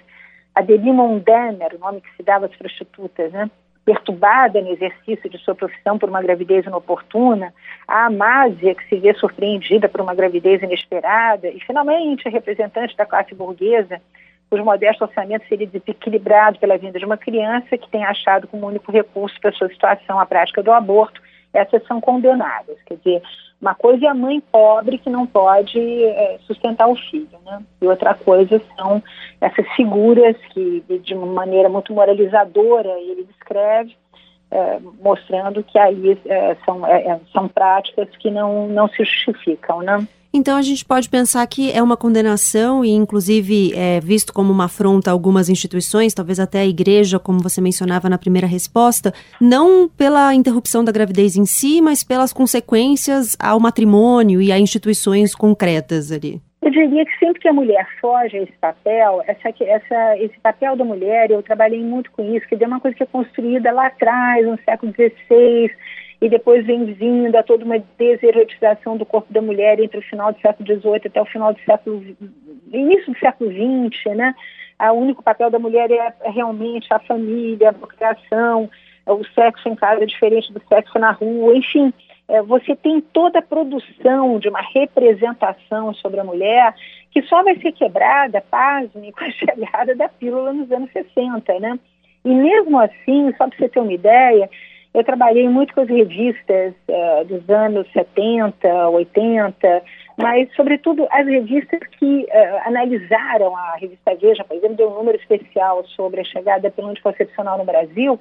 a demi mondaine, era o nome que se dava às prostitutas, né? Perturbada no exercício de sua profissão por uma gravidez inoportuna, a amásia que se vê surpreendida por uma gravidez inesperada, e finalmente a representante da classe burguesa cujo modesto orçamento seria desequilibrado pela vinda de uma criança que tem achado como único recurso para sua situação a prática do aborto, essas são condenadas. Quer dizer, uma coisa é a mãe pobre que não pode é, sustentar o filho, né? E outra coisa são essas figuras que, de uma maneira muito moralizadora, ele descreve, é, mostrando que aí é, são, é, é, são práticas que não, não se justificam, né? Então a gente pode pensar que é uma condenação e, inclusive, é visto como uma afronta a algumas instituições, talvez até a igreja, como você mencionava na primeira resposta, não pela interrupção da gravidez em si, mas pelas consequências ao matrimônio e a instituições concretas ali. Eu diria que sempre que a mulher foge a esse papel, essa, essa, esse papel da mulher, eu trabalhei muito com isso, que é uma coisa que é construída lá atrás, no século XVI, e depois vem vindo a toda uma deserotização do corpo da mulher entre o final do século XVIII até o final do século início do século XX, né? O único papel da mulher é, é realmente a família, a procriação, o sexo em casa é diferente do sexo na rua, enfim, é, você tem toda a produção de uma representação sobre a mulher que só vai ser quebrada, pasme, com a chegada da pílula nos anos 60, né? E mesmo assim, só para você ter uma ideia, eu trabalhei muito com as revistas uh, dos anos 70, 80, mas, sobretudo, as revistas que uh, analisaram a revista Veja, por exemplo, deu um número especial sobre a chegada pelo anticoncepcional no Brasil.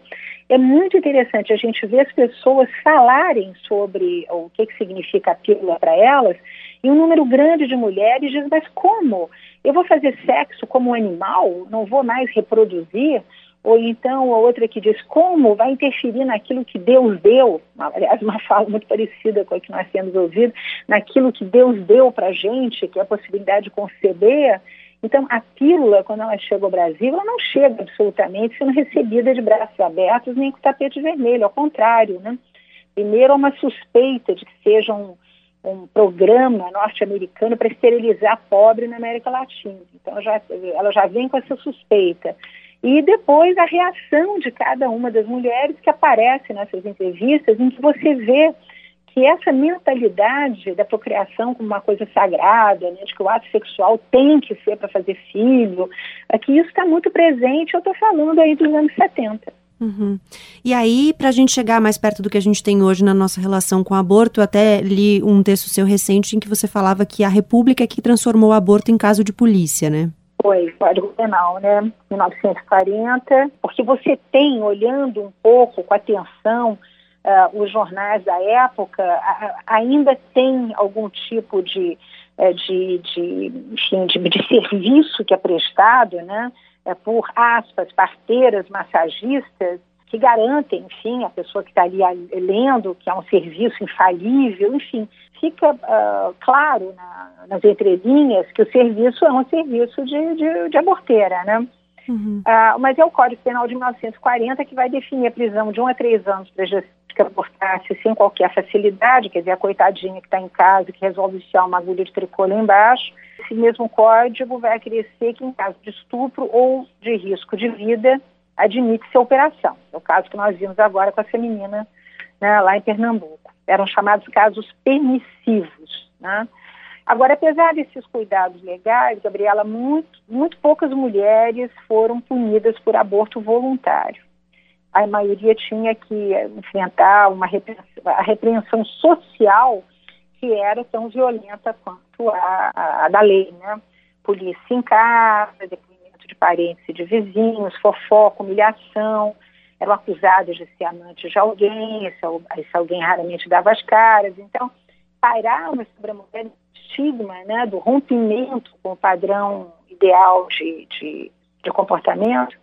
É muito interessante a gente ver as pessoas falarem sobre o que, que significa a pílula para elas, e um número grande de mulheres diz, mas como? Eu vou fazer sexo como um animal? Não vou mais reproduzir? Ou então a outra que diz como vai interferir naquilo que Deus deu, aliás, uma fala muito parecida com a que nós temos ouvido, naquilo que Deus deu para a gente, que é a possibilidade de conceber. Então, a pílula, quando ela chega ao Brasil, ela não chega absolutamente sendo recebida de braços abertos nem com tapete vermelho, ao contrário, né? Primeiro, há uma suspeita de que seja um, um programa norte-americano para esterilizar pobre na América Latina. Então, já, ela já vem com essa suspeita e depois a reação de cada uma das mulheres que aparece nessas entrevistas, em que você vê que essa mentalidade da procriação como uma coisa sagrada, né, de que o ato sexual tem que ser para fazer filho, é que isso está muito presente, eu estou falando aí dos anos 70. Uhum. E aí, para a gente chegar mais perto do que a gente tem hoje na nossa relação com o aborto, eu até li um texto seu recente em que você falava que a República é que transformou o aborto em caso de polícia, né? Foi Código Penal, né, 1940, porque você tem, olhando um pouco com atenção uh, os jornais da época, uh, ainda tem algum tipo de, uh, de, de, enfim, de, de, serviço que é prestado, né, é por aspas, parteiras, massagistas, que garantem, enfim, a pessoa que está ali lendo que é um serviço infalível, enfim, fica uh, claro na, nas entrelinhas que o serviço é um serviço de, de, de aborteira, né? Uhum. Uh, mas é o Código Penal de 1940 que vai definir a prisão de um a três anos para que abortasse sem qualquer facilidade, quer dizer, a coitadinha que está em casa, que resolve enfiar uma agulha de tricô lá embaixo. Esse mesmo código vai acrescer que em caso de estupro ou de risco de vida, admite-se a operação. É o caso que nós vimos agora com essa menina né, lá em Pernambuco. Eram chamados casos permissivos. Né? Agora, apesar desses cuidados legais, Gabriela, muito, muito poucas mulheres foram punidas por aborto voluntário. A maioria tinha que enfrentar uma repreensão, a repreensão social que era tão violenta quanto a, a, a da lei, né? Polícia em casa, depois de parentes e de vizinhos, fofoca, humilhação. Eram acusadas de ser amantes de alguém, esse, esse alguém raramente dava as caras. Então, pairava sobre a mulher estigma né, do rompimento com o padrão ideal de, de, de comportamento,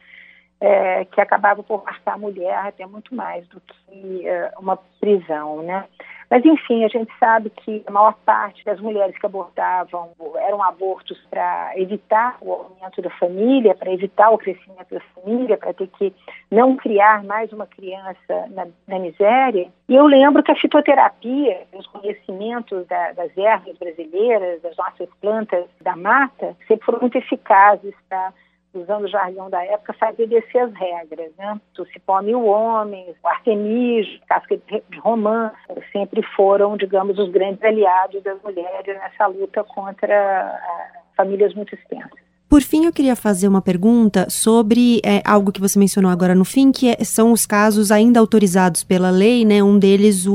é, que acabava por marcar a mulher até muito mais do que é, uma prisão, né? Mas, enfim, a gente sabe que a maior parte das mulheres que abortavam eram abortos para evitar o aumento da família, para evitar o crescimento da família, para ter que não criar mais uma criança na, na, miséria. E eu lembro que a fitoterapia, os conhecimentos da, das ervas brasileiras, das nossas plantas da mata, sempre foram muito eficazes para usando o jargão da época, fazer descer as regras, né? O cipó mil homens, o artemis, casca de romã, sempre foram, digamos, os grandes aliados das mulheres nessa luta contra uh, famílias muito extensas. Por fim, eu queria fazer uma pergunta sobre é, algo que você mencionou agora no fim, que é, são os casos ainda autorizados pela lei, né? Um deles, o,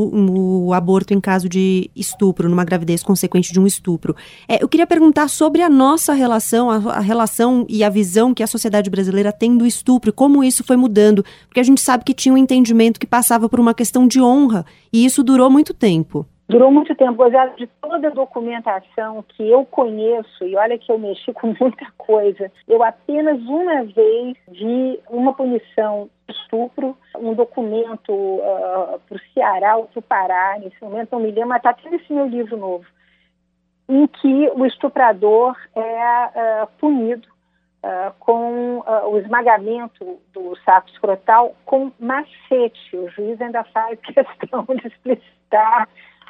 o aborto em caso de estupro, numa gravidez consequente de um estupro. É, eu queria perguntar sobre a nossa relação, a, a, relação e a visão que a sociedade brasileira tem do estupro, como isso foi mudando, porque a gente sabe que tinha um entendimento que passava por uma questão de honra, e isso durou muito tempo. Durou muito tempo, gozado de toda a documentação que eu conheço, e olha que eu mexi com muita coisa, eu apenas uma vez vi uma punição estupro, um documento uh, para o Ceará ou para o Pará, nesse momento não me lembro, mas está até nesse meu livro novo, em que o estuprador é uh, punido Uh, com uh, o esmagamento do saco escrotal com macete. O juiz ainda faz questão de explicitar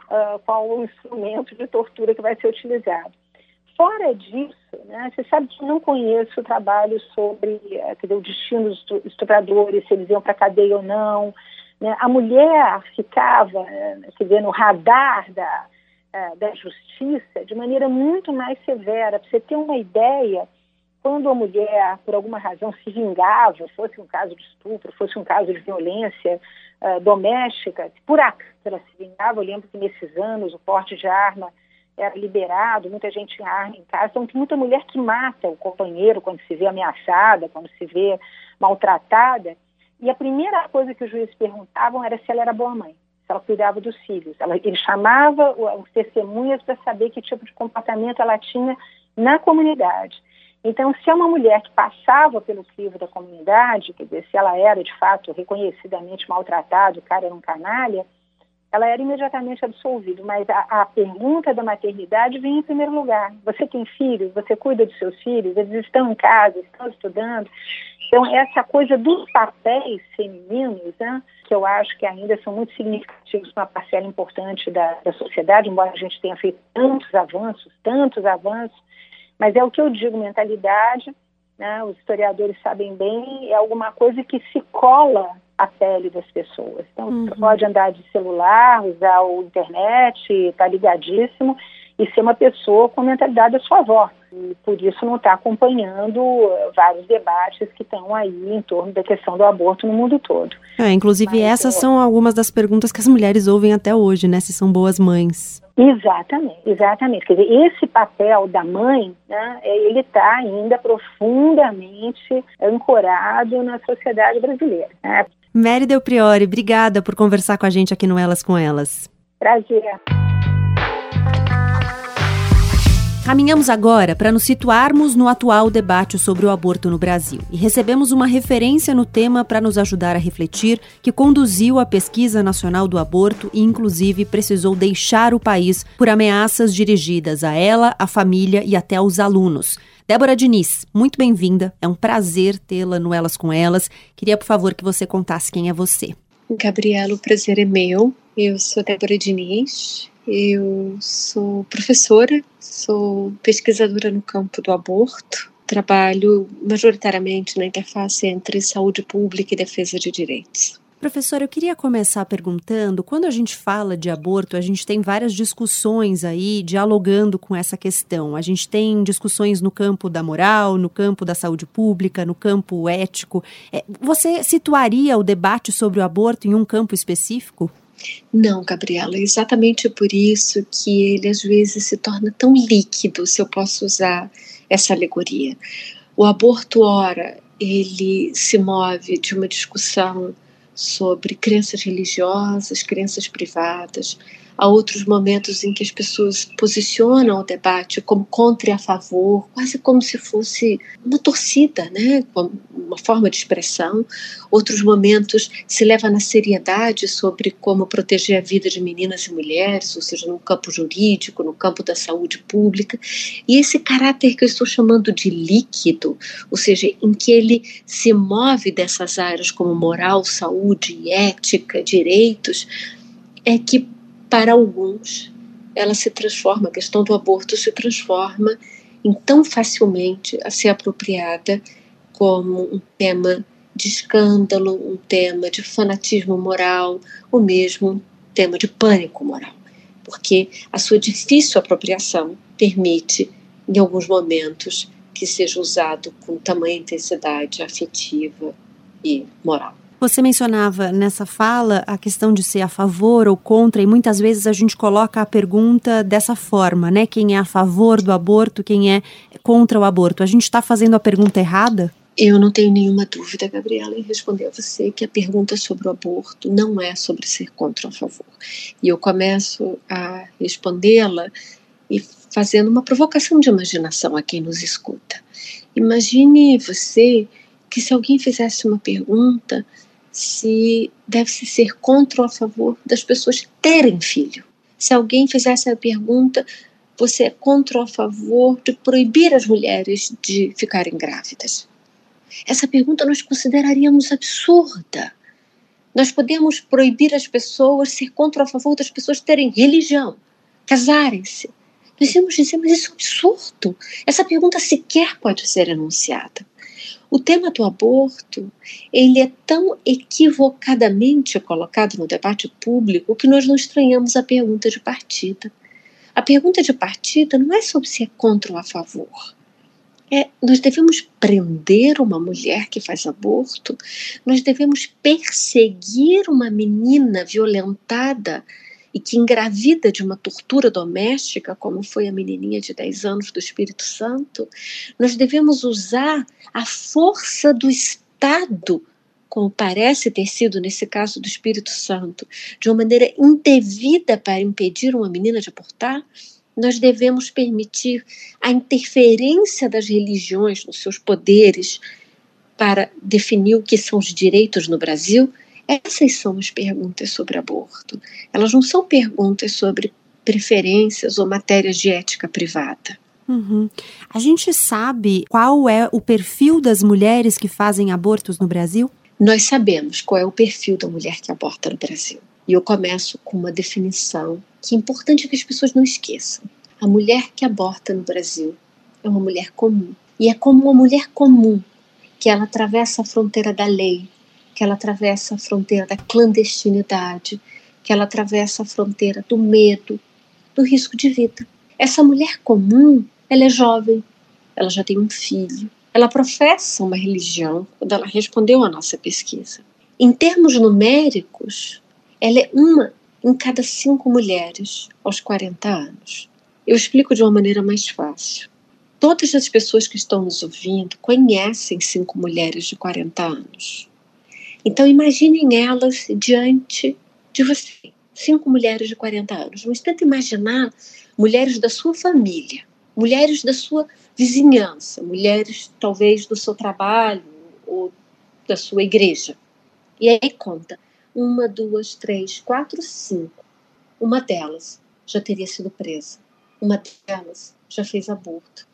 uh, qual o instrumento de tortura que vai ser utilizado. Fora disso, né, você sabe que não conheço o trabalho sobre dizer, o destino dos estupradores, se eles iam para a cadeia ou não. Né? A mulher ficava uh, dizer, no radar da, uh, da justiça de maneira muito mais severa. Para você ter uma ideia, quando a mulher, por alguma razão, se vingava, fosse um caso de estupro, fosse um caso de violência uh, doméstica, por ela se vingava, eu lembro que nesses anos o porte de arma era liberado, muita gente tinha arma em casa, então tem muita mulher que mata o companheiro quando se vê ameaçada, quando se vê maltratada, e a primeira coisa que os juízes perguntavam era se ela era boa mãe, se ela cuidava dos filhos. Ela, ele chamava os testemunhas para saber que tipo de comportamento ela tinha na comunidade. Então, se é uma mulher que passava pelo crivo da comunidade, quer dizer, se ela era de fato reconhecidamente maltratada, o cara era um canalha, ela era imediatamente absolvida. Mas a, a, pergunta da maternidade vem em primeiro lugar. Você tem filhos? Você cuida dos seus filhos? Eles estão em casa? Estão estudando? Então, essa coisa dos papéis femininos, né, que eu acho que ainda são muito significativos para uma parcela importante da, da sociedade, embora a gente tenha feito tantos avanços, tantos avanços, mas é o que eu digo, mentalidade, né, os historiadores sabem bem, é alguma coisa que se cola à pele das pessoas. Então, uhum. pode andar de celular, usar o internet, estar tá ligadíssimo e ser uma pessoa com mentalidade da sua avó. E por isso não está acompanhando eh, vários debates que estão aí em torno da questão do aborto no mundo todo. É, inclusive, Mas, essas é... são algumas das perguntas que as mulheres ouvem até hoje, né? Se são boas mães. Exatamente, exatamente. Quer dizer, esse papel da mãe, né, ele está ainda profundamente ancorado na sociedade brasileira. Né? Mary Del Priori, obrigada por conversar com a gente aqui no Elas com Elas. Prazer. Caminhamos agora para nos situarmos no atual debate sobre o aborto no Brasil e recebemos uma referência no tema para nos ajudar a refletir, que conduziu a pesquisa nacional do aborto e, inclusive, precisou deixar o país por ameaças dirigidas a ela, à família e até aos alunos. Débora Diniz, muito bem-vinda. É um prazer tê-la no Elas com Elas. Queria, por favor, que você contasse quem é você. Gabriela, o prazer é meu. Eu sou Débora Diniz, eu sou professora, sou pesquisadora no campo do aborto, trabalho majoritariamente na interface entre saúde pública e defesa de direitos. Professora, eu queria começar perguntando: quando a gente fala de aborto, a gente tem várias discussões aí dialogando com essa questão. A gente tem discussões no campo da moral, no campo da saúde pública, no campo ético. É, você situaria o debate sobre o aborto em um campo específico? Não, Gabriela, é exatamente por isso que ele às vezes se torna tão líquido, se eu posso usar essa alegoria. O aborto, ora, ele se move de uma discussão sobre crenças religiosas, crenças privadas, Há outros momentos em que as pessoas posicionam o debate como contra e a favor, quase como se fosse uma torcida, né? uma forma de expressão. Outros momentos se leva na seriedade sobre como proteger a vida de meninas e mulheres, ou seja, no campo jurídico, no campo da saúde pública. E esse caráter que eu estou chamando de líquido, ou seja, em que ele se move dessas áreas como moral, saúde, ética, direitos, é que para alguns, ela se transforma, a questão do aborto se transforma em tão facilmente a ser apropriada como um tema de escândalo, um tema de fanatismo moral, ou mesmo um tema de pânico moral, porque a sua difícil apropriação permite, em alguns momentos, que seja usado com tamanha intensidade afetiva e moral. Você mencionava nessa fala a questão de ser a favor ou contra, e muitas vezes a gente coloca a pergunta dessa forma, né? Quem é a favor do aborto, quem é contra o aborto. A gente está fazendo a pergunta errada? Eu não tenho nenhuma dúvida, Gabriela, em responder a você que a pergunta sobre o aborto não é sobre ser contra ou a favor. E eu começo a respondê-la e fazendo uma provocação de imaginação a quem nos escuta. Imagine você que se alguém fizesse uma pergunta se deve-se ser contra ou a favor das pessoas terem filho. Se alguém fizesse a pergunta, você é contra ou a favor de proibir as mulheres de ficarem grávidas? Essa pergunta nós consideraríamos absurda. Nós podemos proibir as pessoas, ser contra ou a favor das pessoas terem religião, casarem-se. Nós íamos dizer, mas isso é absurdo. Essa pergunta sequer pode ser enunciada. O tema do aborto, ele é tão equivocadamente colocado no debate público que nós não estranhamos a pergunta de partida. A pergunta de partida não é sobre se é contra ou a favor. É, nós devemos prender uma mulher que faz aborto, nós devemos perseguir uma menina violentada e que engravida de uma tortura doméstica, como foi a menininha de 10 anos do Espírito Santo, nós devemos usar a força do Estado, como parece ter sido nesse caso do Espírito Santo, de uma maneira indevida para impedir uma menina de abortar? Nós devemos permitir a interferência das religiões nos seus poderes para definir o que são os direitos no Brasil? Essas são as perguntas sobre aborto. Elas não são perguntas sobre preferências ou matérias de ética privada. Uhum. A gente sabe qual é o perfil das mulheres que fazem abortos no Brasil? Nós sabemos qual é o perfil da mulher que aborta no Brasil. E eu começo com uma definição que é importante que as pessoas não esqueçam. A mulher que aborta no Brasil é uma mulher comum. E é como uma mulher comum que ela atravessa a fronteira da lei, que ela atravessa a fronteira da clandestinidade, que ela atravessa a fronteira do medo, do risco de vida. Essa mulher comum, ela é jovem, ela já tem um filho, ela professa uma religião quando ela respondeu à nossa pesquisa. Em termos numéricos, ela é uma em cada cinco mulheres aos 40 anos. Eu explico de uma maneira mais fácil. Todas as pessoas que estão nos ouvindo conhecem cinco mulheres de 40 anos. Então, imaginem elas diante de você, cinco mulheres de 40 anos. Mas tenta imaginar mulheres da sua família, mulheres da sua vizinhança, mulheres talvez do seu trabalho ou da sua igreja. E aí conta: uma, duas, três, quatro, cinco. Uma delas já teria sido presa. Uma delas já fez aborto.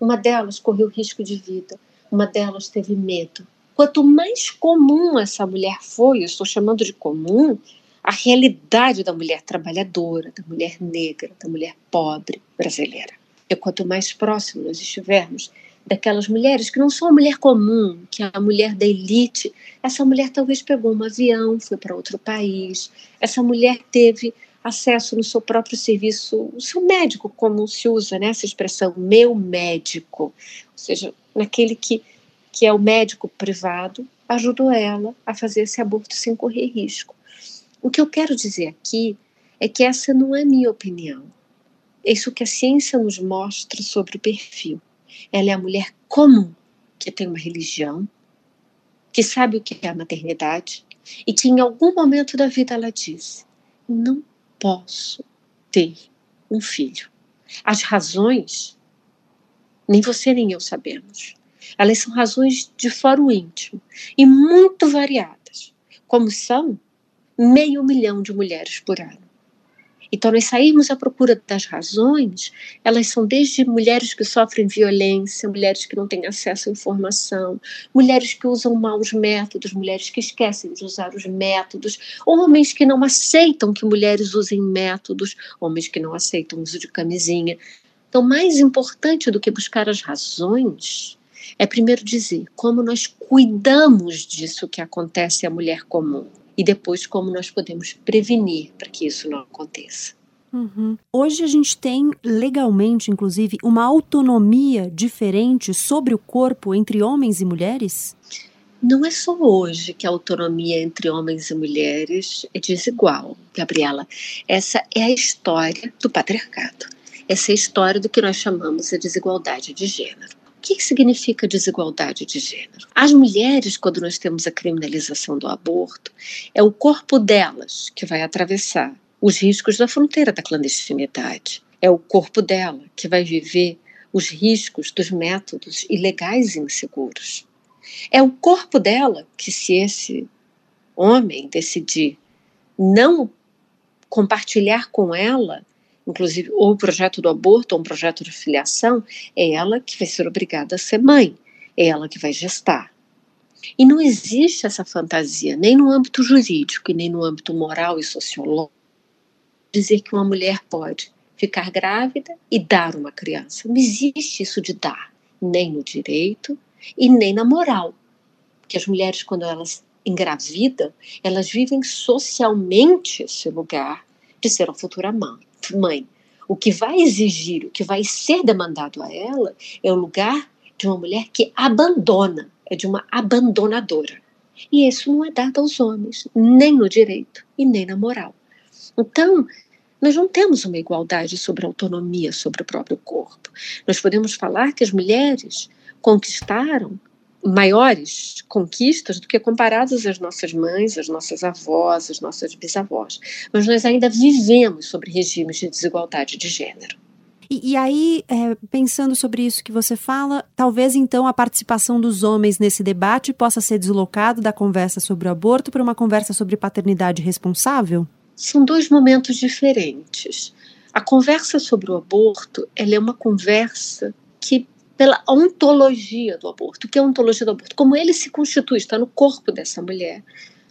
Uma delas correu risco de vida. Uma delas teve medo. Quanto mais comum essa mulher foi, eu estou chamando de comum, a realidade da mulher trabalhadora, da mulher negra, da mulher pobre brasileira. E quanto mais próximo nós estivermos daquelas mulheres que não são a mulher comum, que é a mulher da elite, essa mulher talvez pegou um avião, foi para outro país, essa mulher teve acesso no seu próprio serviço, o seu médico, como se usa né, essa expressão, meu médico, ou seja, naquele que que é o médico privado, ajudou ela a fazer esse aborto sem correr risco. O que eu quero dizer aqui é que essa não é minha opinião. É isso que a ciência nos mostra sobre o perfil. Ela é a mulher comum, que tem uma religião, que sabe o que é a maternidade, e que em algum momento da vida ela disse: não posso ter um filho. As razões, nem você nem eu sabemos. Elas são razões de foro íntimo e muito variadas, como são meio milhão de mulheres por ano. Então, nós sairmos à procura das razões, elas são desde mulheres que sofrem violência, mulheres que não têm acesso à informação, mulheres que usam maus métodos, mulheres que esquecem de usar os métodos, homens que não aceitam que mulheres usem métodos, homens que não aceitam o uso de camisinha. Então, mais importante do que buscar as razões é primeiro dizer como nós cuidamos disso que acontece à mulher comum e depois como nós podemos prevenir para que isso não aconteça. Uhum. Hoje a gente tem legalmente, inclusive, uma autonomia diferente sobre o corpo entre homens e mulheres? Não é só hoje que a autonomia entre homens e mulheres é desigual, Gabriela. Essa é a história do patriarcado. Essa é a história do que nós chamamos de desigualdade de gênero que significa desigualdade de gênero? As mulheres, quando nós temos a criminalização do aborto, é o corpo delas que vai atravessar os riscos da fronteira da clandestinidade. É o corpo dela que vai viver os riscos dos métodos ilegais e inseguros. É o corpo dela que, se esse homem decidir não compartilhar com ela inclusive o projeto do aborto ou um projeto de filiação, é ela que vai ser obrigada a ser mãe, é ela que vai gestar. E não existe essa fantasia, nem no âmbito jurídico e nem no âmbito moral e sociológico, dizer que uma mulher pode ficar grávida e dar uma criança. Não existe isso de dar, nem no direito e nem na moral. Porque as mulheres, quando elas engravidam, elas vivem socialmente esse lugar de ser a futura mãe mãe. O que vai exigir, o que vai ser demandado a ela é o lugar de uma mulher que abandona, é de uma abandonadora. E isso não é dado aos homens, nem no direito e nem na moral. Então, nós não temos uma igualdade sobre a autonomia sobre o próprio corpo. Nós podemos falar que as mulheres conquistaram maiores conquistas do que comparadas às nossas mães, às nossas avós, às nossas bisavós. Mas nós ainda vivemos sobre regimes de desigualdade de gênero. E, e aí, é, pensando sobre isso que você fala, talvez então a participação dos homens nesse debate possa ser deslocado da conversa sobre o aborto para uma conversa sobre paternidade responsável? São dois momentos diferentes. A conversa sobre o aborto, ela é uma conversa que pela ontologia do aborto. O que é a ontologia do aborto? Como ele se constitui, está no corpo dessa mulher.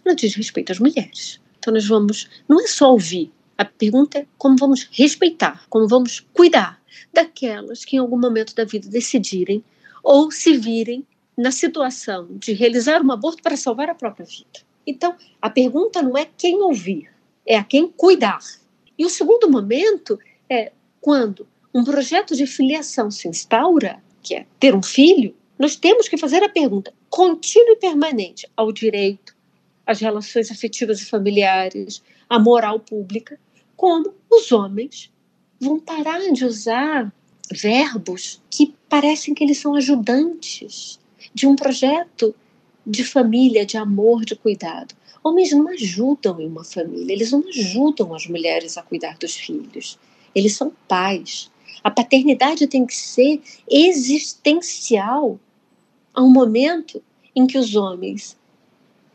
Não diz respeito às mulheres. Então nós vamos, não é só ouvir, a pergunta é como vamos respeitar, como vamos cuidar daquelas que em algum momento da vida decidirem ou se virem na situação de realizar um aborto para salvar a própria vida. Então, a pergunta não é quem ouvir, é a quem cuidar. E o segundo momento é quando um projeto de filiação se instaura, que é ter um filho, nós temos que fazer a pergunta contínua e permanente ao direito, às relações afetivas e familiares, à moral pública, como os homens vão parar de usar verbos que parecem que eles são ajudantes de um projeto de família, de amor, de cuidado. Homens não ajudam em uma família, eles não ajudam as mulheres a cuidar dos filhos. Eles são pais, a paternidade tem que ser existencial a um momento em que os homens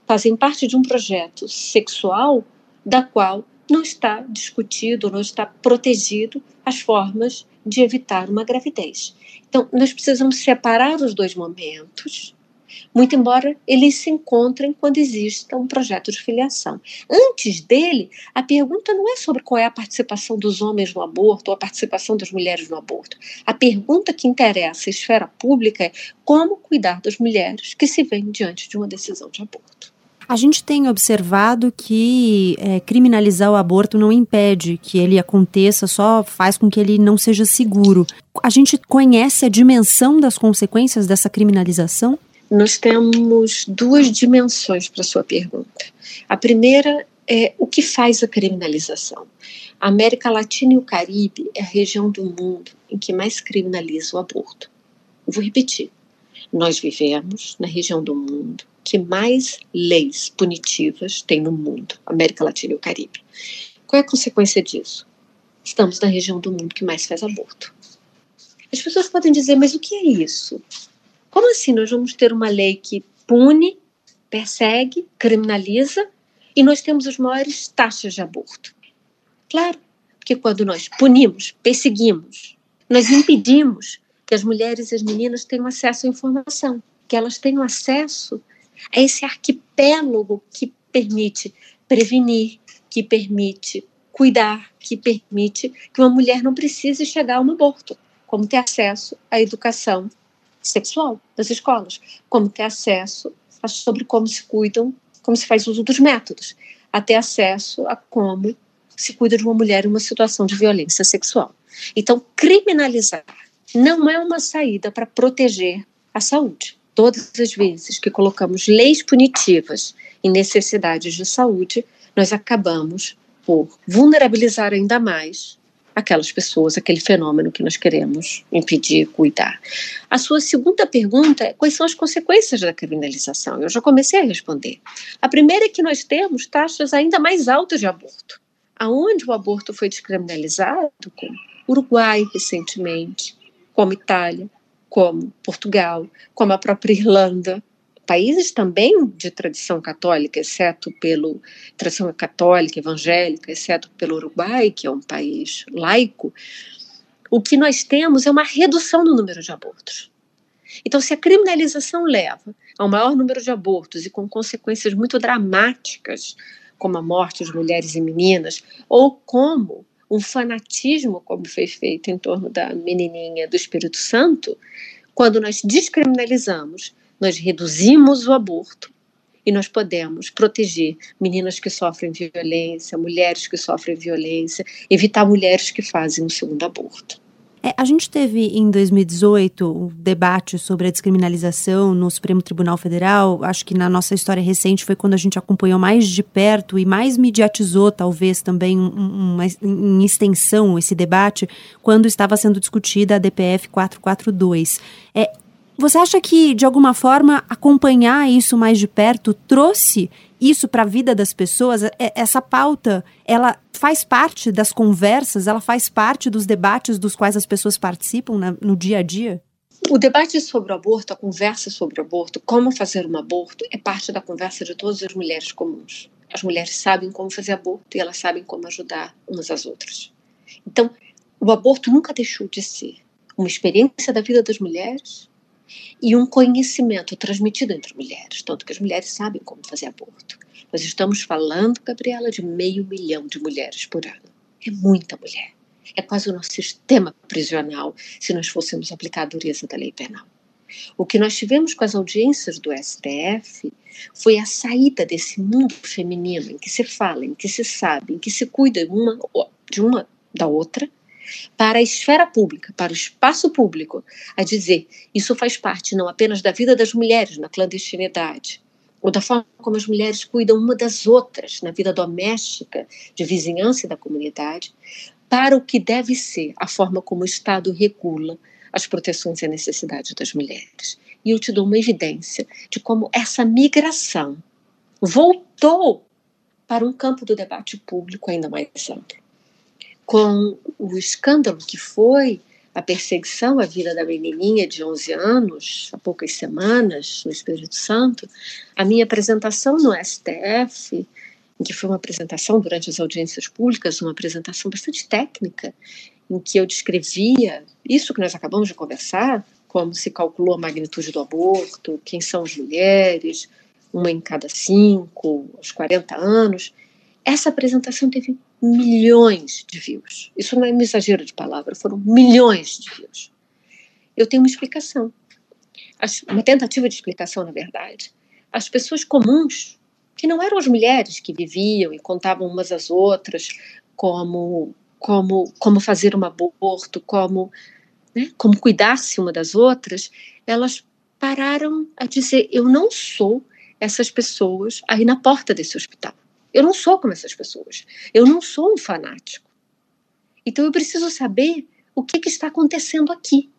fazem parte de um projeto sexual da qual não está discutido, não está protegido as formas de evitar uma gravidez. Então, nós precisamos separar os dois momentos muito embora eles se encontrem quando exista um projeto de filiação. Antes dele, a pergunta não é sobre qual é a participação dos homens no aborto ou a participação das mulheres no aborto. A pergunta que interessa à esfera pública é como cuidar das mulheres que se veem diante de uma decisão de aborto. A gente tem observado que é, criminalizar o aborto não impede que ele aconteça, só faz com que ele não seja seguro. A gente conhece a dimensão das consequências dessa criminalização? Nós temos duas dimensões para sua pergunta. A primeira é o que faz a criminalização. A América Latina e o Caribe é a região do mundo em que mais criminaliza o aborto. vou repetir. Nós vivemos na região do mundo que mais leis punitivas tem no mundo, América Latina e o Caribe. Qual é a consequência disso? Estamos na região do mundo que mais faz aborto. As pessoas podem dizer, mas o que é isso? Como assim nós vamos ter uma lei que pune, persegue, criminaliza e nós temos as maiores taxas de aborto? Claro, porque quando nós punimos, perseguimos, nós impedimos que as mulheres e as meninas tenham acesso à informação, que elas tenham acesso a esse arquipélago que permite prevenir, que permite cuidar, que permite que uma mulher não precise chegar a um aborto, como ter acesso à educação sexual das escolas, como ter acesso a sobre como se cuidam, como se faz uso dos métodos, até acesso a como se cuida de uma mulher em uma situação de violência sexual. Então, criminalizar não é uma saída para proteger a saúde. Todas as vezes que colocamos leis punitivas em necessidades de saúde, nós acabamos por vulnerabilizar ainda mais aquelas pessoas, aquele fenômeno que nós queremos impedir, cuidar. A sua segunda pergunta é quais são as consequências da criminalização? Eu já comecei a responder. A primeira é que nós temos taxas ainda mais altas de aborto. Aonde o aborto foi descriminalizado, como Uruguai recentemente, como Itália, como Portugal, como a própria Irlanda, países também de tradição católica, exceto pelo tradição católica evangélica, exceto pelo Uruguai, que é um país laico, o que nós temos é uma redução no número de abortos. Então, se a criminalização leva a um maior número de abortos e com consequências muito dramáticas, como a morte de mulheres e meninas, ou como um fanatismo, como foi feito em torno da menininha do Espírito Santo, quando nós descriminalizamos nós reduzimos o aborto e nós podemos proteger meninas que sofrem violência, mulheres que sofrem violência, evitar mulheres que fazem um segundo aborto. É, a gente teve em 2018 um debate sobre a descriminalização no Supremo Tribunal Federal. Acho que na nossa história recente foi quando a gente acompanhou mais de perto e mais mediatizou, talvez também um, um, em extensão, esse debate, quando estava sendo discutida a DPF 442. É, você acha que, de alguma forma, acompanhar isso mais de perto trouxe isso para a vida das pessoas? Essa pauta, ela faz parte das conversas, ela faz parte dos debates dos quais as pessoas participam no dia a dia? O debate sobre o aborto, a conversa sobre o aborto, como fazer um aborto, é parte da conversa de todas as mulheres comuns. As mulheres sabem como fazer aborto e elas sabem como ajudar umas às outras. Então, o aborto nunca deixou de ser uma experiência da vida das mulheres, e um conhecimento transmitido entre mulheres, tanto que as mulheres sabem como fazer aborto. Nós estamos falando, Gabriela, de meio milhão de mulheres por ano. É muita mulher. É quase o nosso sistema prisional se nós fôssemos aplicar a dureza da lei penal. O que nós tivemos com as audiências do STF foi a saída desse mundo feminino em que se fala, em que se sabe, em que se cuida uma de uma da outra, para a esfera pública, para o espaço público, a dizer isso faz parte não apenas da vida das mulheres na clandestinidade, ou da forma como as mulheres cuidam uma das outras na vida doméstica, de vizinhança e da comunidade, para o que deve ser a forma como o Estado regula as proteções e a necessidade das mulheres. E eu te dou uma evidência de como essa migração voltou para um campo do debate público ainda mais amplo com o escândalo que foi a perseguição à vida da menininha de 11 anos, há poucas semanas, no Espírito Santo, a minha apresentação no STF, em que foi uma apresentação durante as audiências públicas, uma apresentação bastante técnica, em que eu descrevia isso que nós acabamos de conversar, como se calculou a magnitude do aborto, quem são as mulheres, uma em cada cinco, aos 40 anos. Essa apresentação teve milhões de views. Isso não é um exagero de palavra, foram milhões de views. Eu tenho uma explicação, uma tentativa de explicação, na verdade. As pessoas comuns, que não eram as mulheres que viviam e contavam umas às outras como como como fazer um aborto, como né, como cuidar-se uma das outras, elas pararam a dizer: eu não sou essas pessoas aí na porta desse hospital. Eu não sou como essas pessoas. Eu não sou um fanático. Então eu preciso saber o que, que está acontecendo aqui.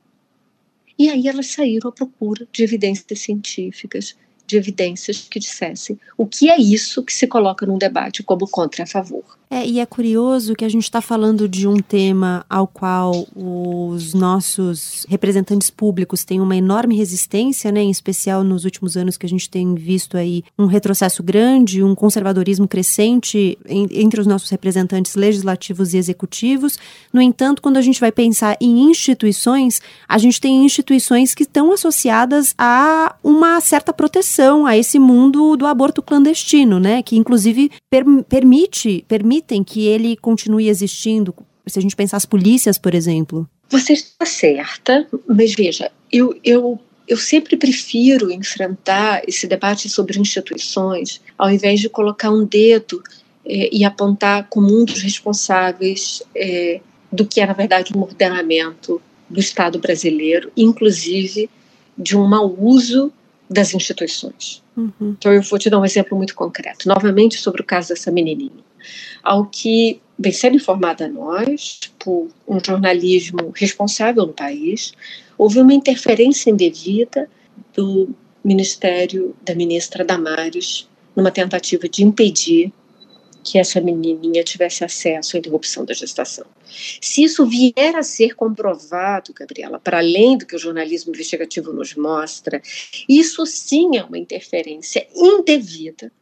E aí elas saíram à procura de evidências científicas, de evidências que dissessem o que é isso que se coloca num debate como contra a favor. É, e é curioso que a gente está falando de um tema ao qual os nossos representantes públicos têm uma enorme resistência, né, em especial nos últimos anos que a gente tem visto aí um retrocesso grande, um conservadorismo crescente entre os nossos representantes legislativos e executivos. No entanto, quando a gente vai pensar em instituições, a gente tem instituições que estão associadas a uma certa proteção a esse mundo do aborto clandestino, né, que inclusive per permite, permite permitem que ele continue existindo? Se a gente pensar as polícias, por exemplo. Você está certa, mas veja, eu, eu, eu sempre prefiro enfrentar esse debate sobre instituições ao invés de colocar um dedo é, e apontar como um dos responsáveis é, do que é, na verdade, um ordenamento do Estado brasileiro, inclusive de um mau uso das instituições. Uhum. Então, eu vou te dar um exemplo muito concreto, novamente sobre o caso dessa menininha ao que vem sendo informada a nós, por um jornalismo responsável no país, houve uma interferência indevida do Ministério da ministra Damares numa tentativa de impedir que essa menininha tivesse acesso à interrupção da gestação. Se isso vier a ser comprovado, Gabriela, para além do que o jornalismo investigativo nos mostra, isso sim é uma interferência indevida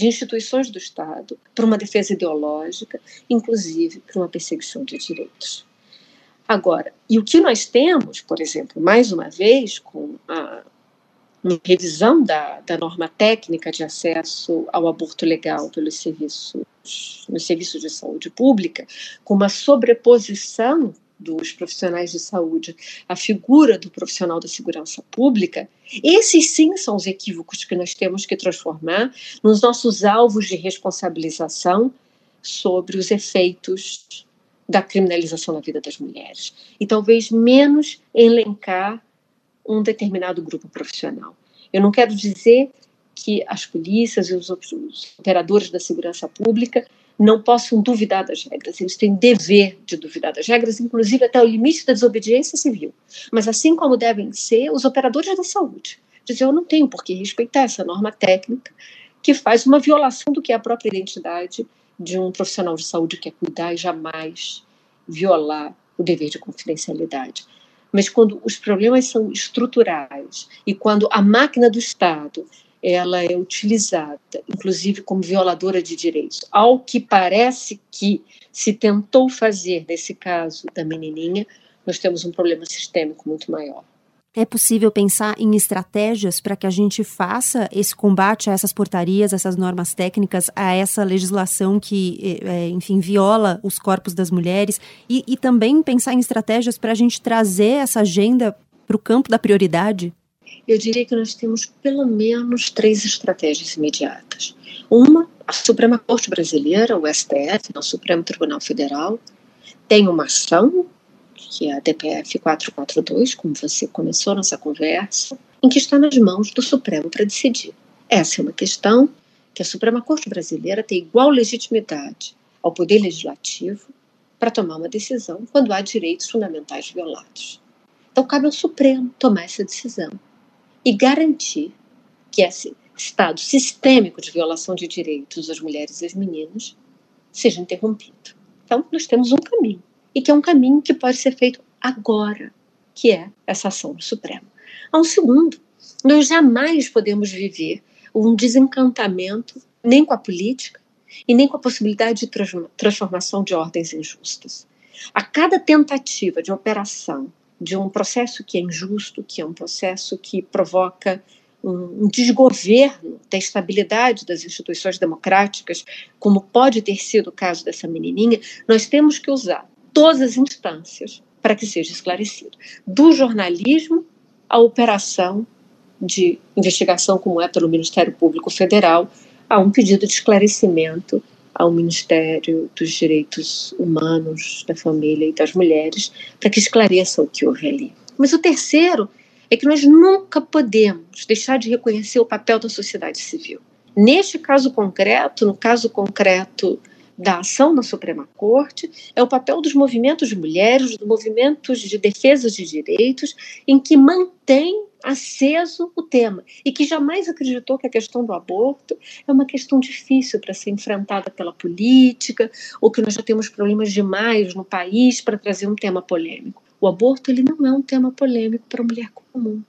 de instituições do Estado para uma defesa ideológica, inclusive para uma perseguição de direitos. Agora, e o que nós temos, por exemplo, mais uma vez, com a revisão da, da norma técnica de acesso ao aborto legal pelos serviços, nos serviços de saúde pública, com uma sobreposição dos profissionais de saúde a figura do profissional da segurança pública, esses sim são os equívocos que nós temos que transformar nos nossos alvos de responsabilização sobre os efeitos da criminalização na vida das mulheres. E talvez menos elencar um determinado grupo profissional. Eu não quero dizer que as polícias e os, operadores da segurança pública não possam duvidar das regras, eles têm dever de duvidar das regras, inclusive até o limite da desobediência civil. Mas assim como devem ser os operadores da saúde. Dizer, eu não tenho por que respeitar essa norma técnica que faz uma violação do que é a própria identidade de um profissional de saúde que é cuidar e jamais violar o dever de confidencialidade. Mas quando os problemas são estruturais e quando a máquina do Estado ela é utilizada, inclusive como violadora de direitos. Ao que parece que se tentou fazer nesse caso da menininha, nós temos um problema sistêmico muito maior. É possível pensar em estratégias para que a gente faça esse combate a essas portarias, essas normas técnicas, a essa legislação que, é, enfim, viola os corpos das mulheres e, e também pensar em estratégias para a gente trazer essa agenda para o campo da prioridade? Eu diria que nós temos pelo menos três estratégias imediatas. Uma, a Suprema Corte Brasileira, o STF, o Supremo Tribunal Federal, tem uma ação, que é a DPF 442, como você começou nossa conversa, em que está nas mãos do Supremo para decidir. Essa é uma questão que a Suprema Corte Brasileira tem igual legitimidade ao Poder Legislativo para tomar uma decisão quando há direitos fundamentais violados. Então, cabe ao Supremo tomar essa decisão e garantir que esse estado sistêmico de violação de direitos das mulheres e das meninas seja interrompido. Então, nós temos um caminho, e que é um caminho que pode ser feito agora, que é essa ação do Supremo. Um segundo, nós jamais podemos viver um desencantamento nem com a política e nem com a possibilidade de transformação de ordens injustas. A cada tentativa de operação de um processo que é injusto, que é um processo que provoca um, desgoverno da estabilidade das instituições democráticas, como pode ter sido o caso dessa menininha, nós temos que usar todas as instâncias para que seja esclarecido. Do jornalismo à operação de investigação, como é pelo Ministério Público Federal, a um pedido de esclarecimento ao Ministério dos Direitos Humanos, da Família e das Mulheres, para que esclareça o que houve ali. Mas o terceiro é que nós nunca podemos deixar de reconhecer o papel da sociedade civil. Neste caso concreto, no caso concreto da ação na Suprema Corte, é o papel dos movimentos de mulheres, dos movimentos de defesa de direitos, em que mantém aceso o tema e que jamais acreditou que a questão do aborto é uma questão difícil para ser enfrentada pela política ou que nós já temos problemas demais no país para trazer um tema polêmico. O aborto ele não é um tema polêmico para a mulher comum.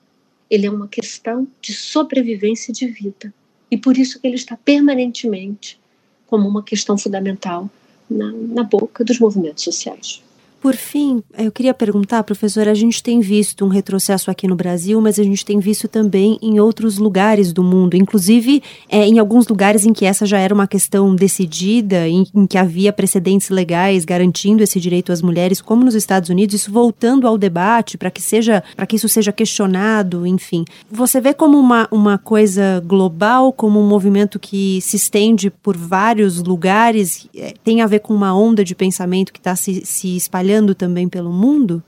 Ele é uma questão de sobrevivência de vida. E por isso que ele está permanentemente como uma questão fundamental na, na boca dos movimentos sociais. Por fim, eu queria perguntar, professora, a gente tem visto um retrocesso aqui no Brasil, mas a gente tem visto também em outros lugares do mundo, inclusive é, em alguns lugares em que essa já era uma questão decidida, em, em, que havia precedentes legais garantindo esse direito às mulheres, como nos Estados Unidos, isso voltando ao debate para que seja, para que isso seja questionado, enfim. Você vê como uma, uma coisa global, como um movimento que se estende por vários lugares, é, tem a ver com uma onda de pensamento que está se, se espalhando espalhando também pelo mundo?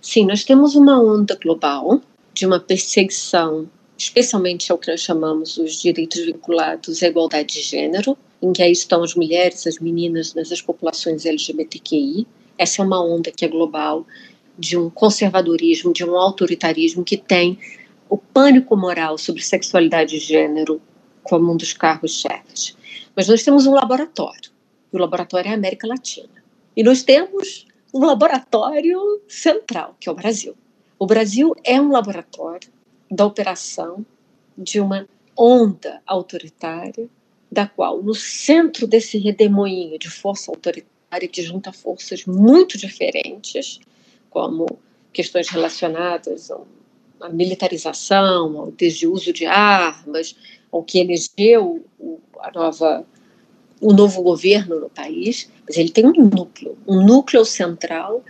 Sim, nós temos uma onda global de uma perseguição, especialmente ao que nós chamamos os direitos vinculados à igualdade de gênero, em que aí estão as mulheres, as meninas, as populações LGBTQI. Essa é uma onda que é global de um conservadorismo, de um autoritarismo que tem o pânico moral sobre sexualidade e gênero como um dos carros-chefes. Mas nós temos um laboratório, e o laboratório é a América Latina. E nós temos um laboratório central, que é o Brasil. O Brasil é um laboratório da operação de uma onda autoritária, da qual, no centro desse redemoinho de força autoritária que junta forças muito diferentes, como questões relacionadas à militarização, ao desuso de armas, ao que elegeu a nova o novo governo no país, mas ele tem um núcleo, um núcleo central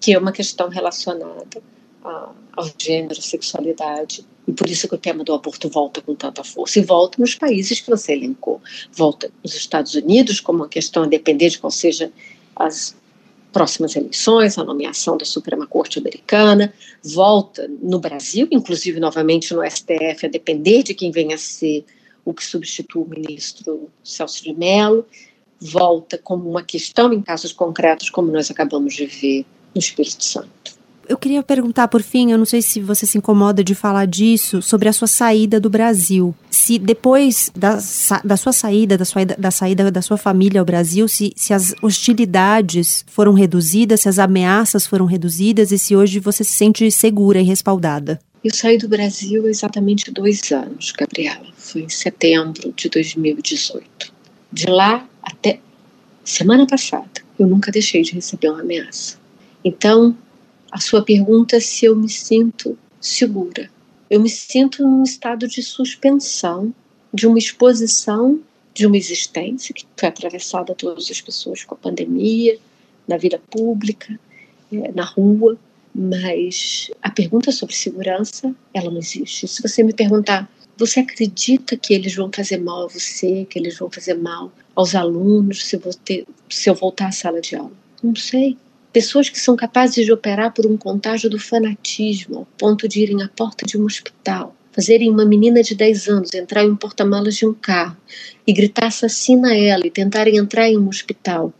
que é uma questão relacionada a, ao gênero, sexualidade, e por isso que o tema do aborto volta com tanta força. E volta nos países que você elencou. Volta nos Estados Unidos, como uma questão a depender de qual seja as próximas eleições, a nomeação da Suprema Corte Americana, volta no Brasil, inclusive novamente no STF, a depender de quem venha a ser o que substitui o ministro Celso de Mello, volta como uma questão em casos concretos, como nós acabamos de ver no Espírito Santo. Eu queria perguntar, por fim, eu não sei se você se incomoda de falar disso, sobre a sua saída do Brasil. Se depois da, da sua saída, da, sua, da saída da sua família ao Brasil, se, se as hostilidades foram reduzidas, se as ameaças foram reduzidas e se hoje você se sente segura e respaldada. Eu saí do Brasil há exatamente dois anos, Gabriela. Foi em setembro de 2018. De lá até semana passada, eu nunca deixei de receber uma ameaça. Então, a sua pergunta é se eu me sinto segura. Eu me sinto num estado de suspensão, de uma exposição de uma existência que foi atravessada todas as pessoas com a pandemia, na vida pública, eh, na rua, mas a pergunta sobre segurança, ela não existe. Se você me perguntar, você acredita que eles vão fazer mal a você, que eles vão fazer mal aos alunos se, você, se eu voltar à sala de aula? Não sei. Pessoas que são capazes de operar por um contágio do fanatismo, ao ponto de irem à porta de um hospital, fazerem uma menina de 10 anos entrar em um porta-malas de um carro e gritar assassina ela e tentarem entrar em um hospital.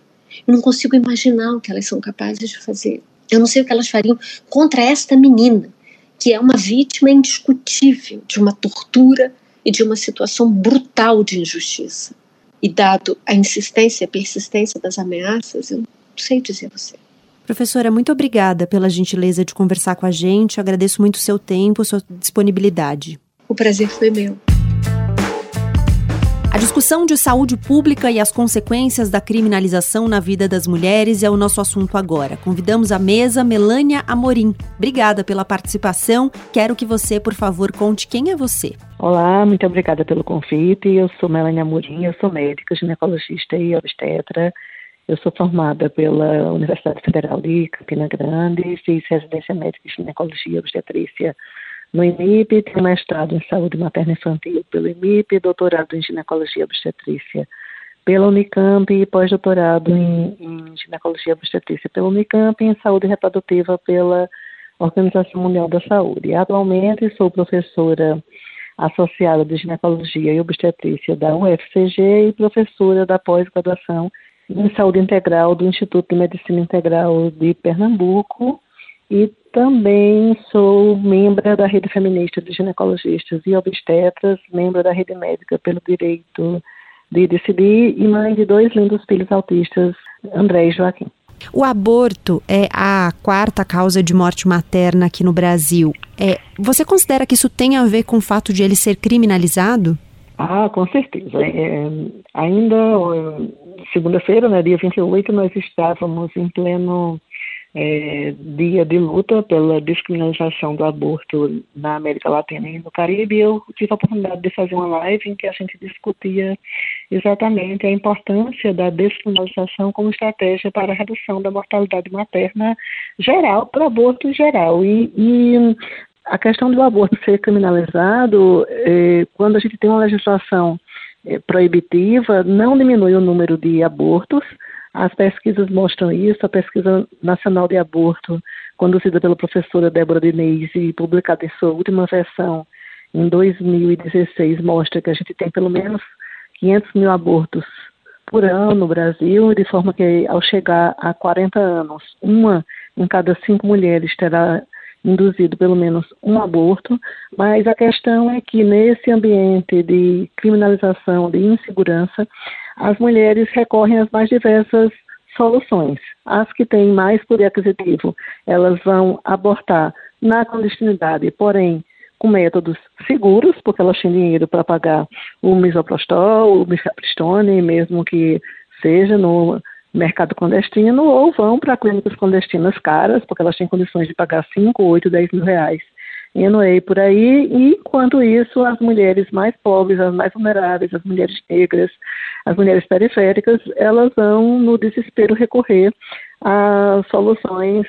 Eu não consigo imaginar o que elas são capazes de fazer. Eu não sei o que elas fariam contra esta menina, que é uma vítima indiscutível de uma tortura e de uma situação brutal de injustiça. E dado a insistência e a persistência das ameaças, eu não sei dizer a você. Professora, muito obrigada pela gentileza de conversar com a gente. Eu agradeço muito o seu tempo, sua disponibilidade. O prazer foi meu. Discussão de saúde pública e as consequências da criminalização na vida das mulheres é o nosso assunto agora. Convidamos à mesa Melânia Amorim. Obrigada pela participação. Quero que você, por favor, conte quem é você. Olá, muito obrigada pelo convite. Eu sou Melânia Amorim, eu sou médica, ginecologista e obstetra. Eu sou formada pela Universidade Federal de Campina Grande, fiz residência médica em ginecologia e obstetrícia no IMIP, tenho mestrado em saúde materna infantil pelo IMIP, doutorado em ginecologia obstetrícia pela Unicamp e pós-doutorado em, em ginecologia obstetrícia pela Unicamp e em saúde reprodutiva pela Organização Mundial da Saúde. Atualmente sou professora associada de ginecologia e obstetrícia da UFCG e professora da pós-graduação em saúde integral do Instituto de Medicina Integral de Pernambuco e também sou membro da Rede Feminista de Ginecologistas e Obstetras, membro da Rede Médica pelo Direito de Decidir e mãe de dois lindos filhos autistas, André e Joaquim. O aborto é a quarta causa de morte materna aqui no Brasil. É, você considera que isso tem a ver com o fato de ele ser criminalizado? Ah, com certeza. É, ainda segunda-feira, né, dia 28, nós estávamos em pleno é, dia de luta pela descriminalização do aborto na América Latina e no Caribe, eu tive a oportunidade de fazer uma live em que a gente discutia exatamente a importância da descriminalização como estratégia para a redução da mortalidade materna geral, para o aborto geral. E, e a questão do aborto ser criminalizado, é, quando a gente tem uma legislação é, proibitiva, não diminui o número de abortos, as pesquisas mostram isso. A pesquisa nacional de aborto, conduzida pela professora Débora Diniz e publicada em sua última versão em 2016, mostra que a gente tem pelo menos 500 mil abortos por ano no Brasil, de forma que ao chegar a 40 anos, uma em cada cinco mulheres terá induzido pelo menos um aborto, mas a questão é que nesse ambiente de criminalização, de insegurança, as mulheres recorrem às mais diversas soluções. As que têm mais poder aquisitivo, elas vão abortar na clandestinidade, porém com métodos seguros, porque elas têm dinheiro para pagar o misoprostol, o misapristone, mesmo que seja no mercado clandestino, ou vão para clínicas clandestinas caras, porque elas têm condições de pagar 5, 8, 10 mil reais Enoei por aí, e enquanto isso, as mulheres mais pobres, as mais vulneráveis, as mulheres negras, as mulheres periféricas, elas vão, no desespero, recorrer a soluções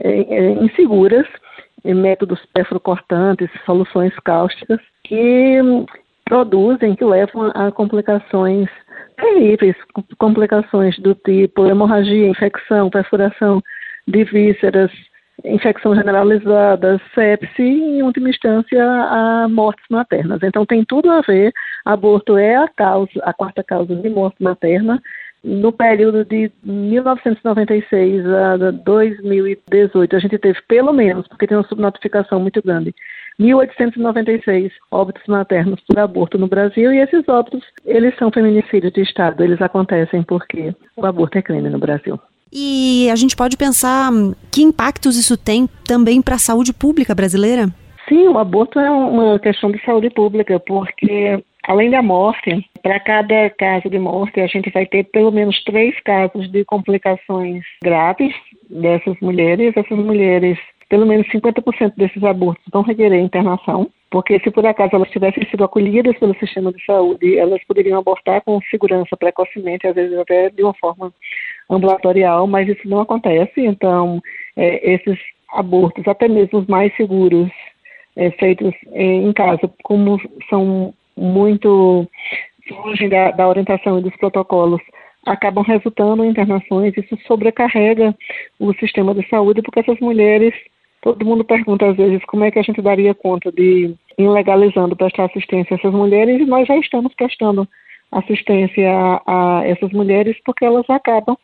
é, é, inseguras, métodos perfurocortantes, soluções cáusticas, que produzem, que levam a complicações terríveis, complicações do tipo hemorragia, infecção, perfuração de vísceras, infecção generalizada, sepse e, em última instância, a mortes maternas. Então, tem tudo a ver. Aborto é a causa, a quarta causa de morte materna. No período de 1996 a 2018, a gente teve pelo menos, porque tem uma subnotificação muito grande, 1.896 óbitos maternos por aborto no Brasil e esses óbitos, eles são feminicídios de Estado, eles acontecem porque o aborto é crime no Brasil. E a gente pode pensar que impactos isso tem também para a saúde pública brasileira? Sim, o aborto é uma questão de saúde pública, porque além da morte, para cada caso de morte, a gente vai ter pelo menos três casos de complicações graves dessas mulheres. Essas mulheres, pelo menos 50% desses abortos vão requerer internação, porque se por acaso elas tivessem sido acolhidas pelo sistema de saúde, elas poderiam abortar com segurança precocemente, às vezes até de uma forma ambulatorial, mas isso não acontece. Então, é, esses abortos, até mesmo os mais seguros, é, feitos em casa, como são muito fogem da, da orientação e dos protocolos, acabam resultando em internações. Isso sobrecarrega o sistema de saúde, porque essas mulheres Todo mundo pergunta às vezes como é que a gente daria conta de legalizando prestar assistência a essas mulheres e nós já estamos prestando assistência a, a essas mulheres porque elas acabam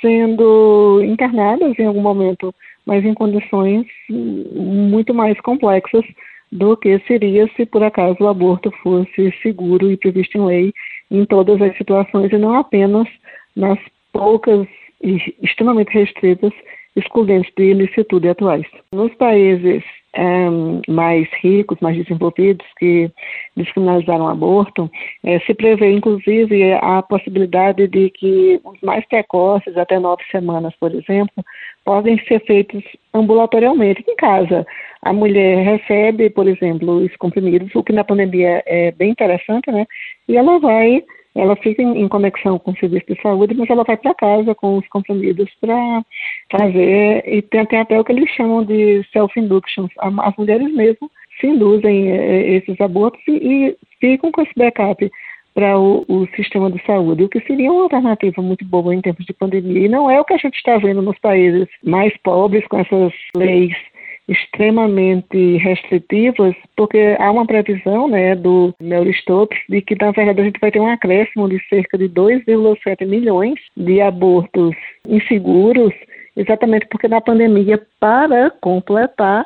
sendo internadas em algum momento, mas em condições muito mais complexas do que seria se por acaso o aborto fosse seguro e previsto em lei em todas as situações e não apenas nas poucas e extremamente restritas excludentes de ilicitude atuais. Nos países um, mais ricos, mais desenvolvidos, que descriminalizaram o aborto, eh, se prevê, inclusive, a possibilidade de que os mais precoces, até nove semanas, por exemplo, podem ser feitos ambulatorialmente, em casa. A mulher recebe, por exemplo, os comprimidos, o que na pandemia é bem interessante, né? E ela vai ela fica em, em, conexão com o serviço de saúde, mas ela vai para casa com os comprimidos para fazer, e tem, tem, até o que eles chamam de self-induction. As mulheres mesmo se induzem é, esses abortos e, e, ficam com esse backup para o, o, sistema de saúde, o que seria uma alternativa muito boa em tempos de pandemia. E não é o que a gente está vendo nos países mais pobres com essas leis extremamente restritivas, porque há uma previsão né, do Neurostopes de que, na verdade, a gente vai ter um acréscimo de cerca de 2,7 milhões de abortos inseguros exatamente porque na pandemia, para completar,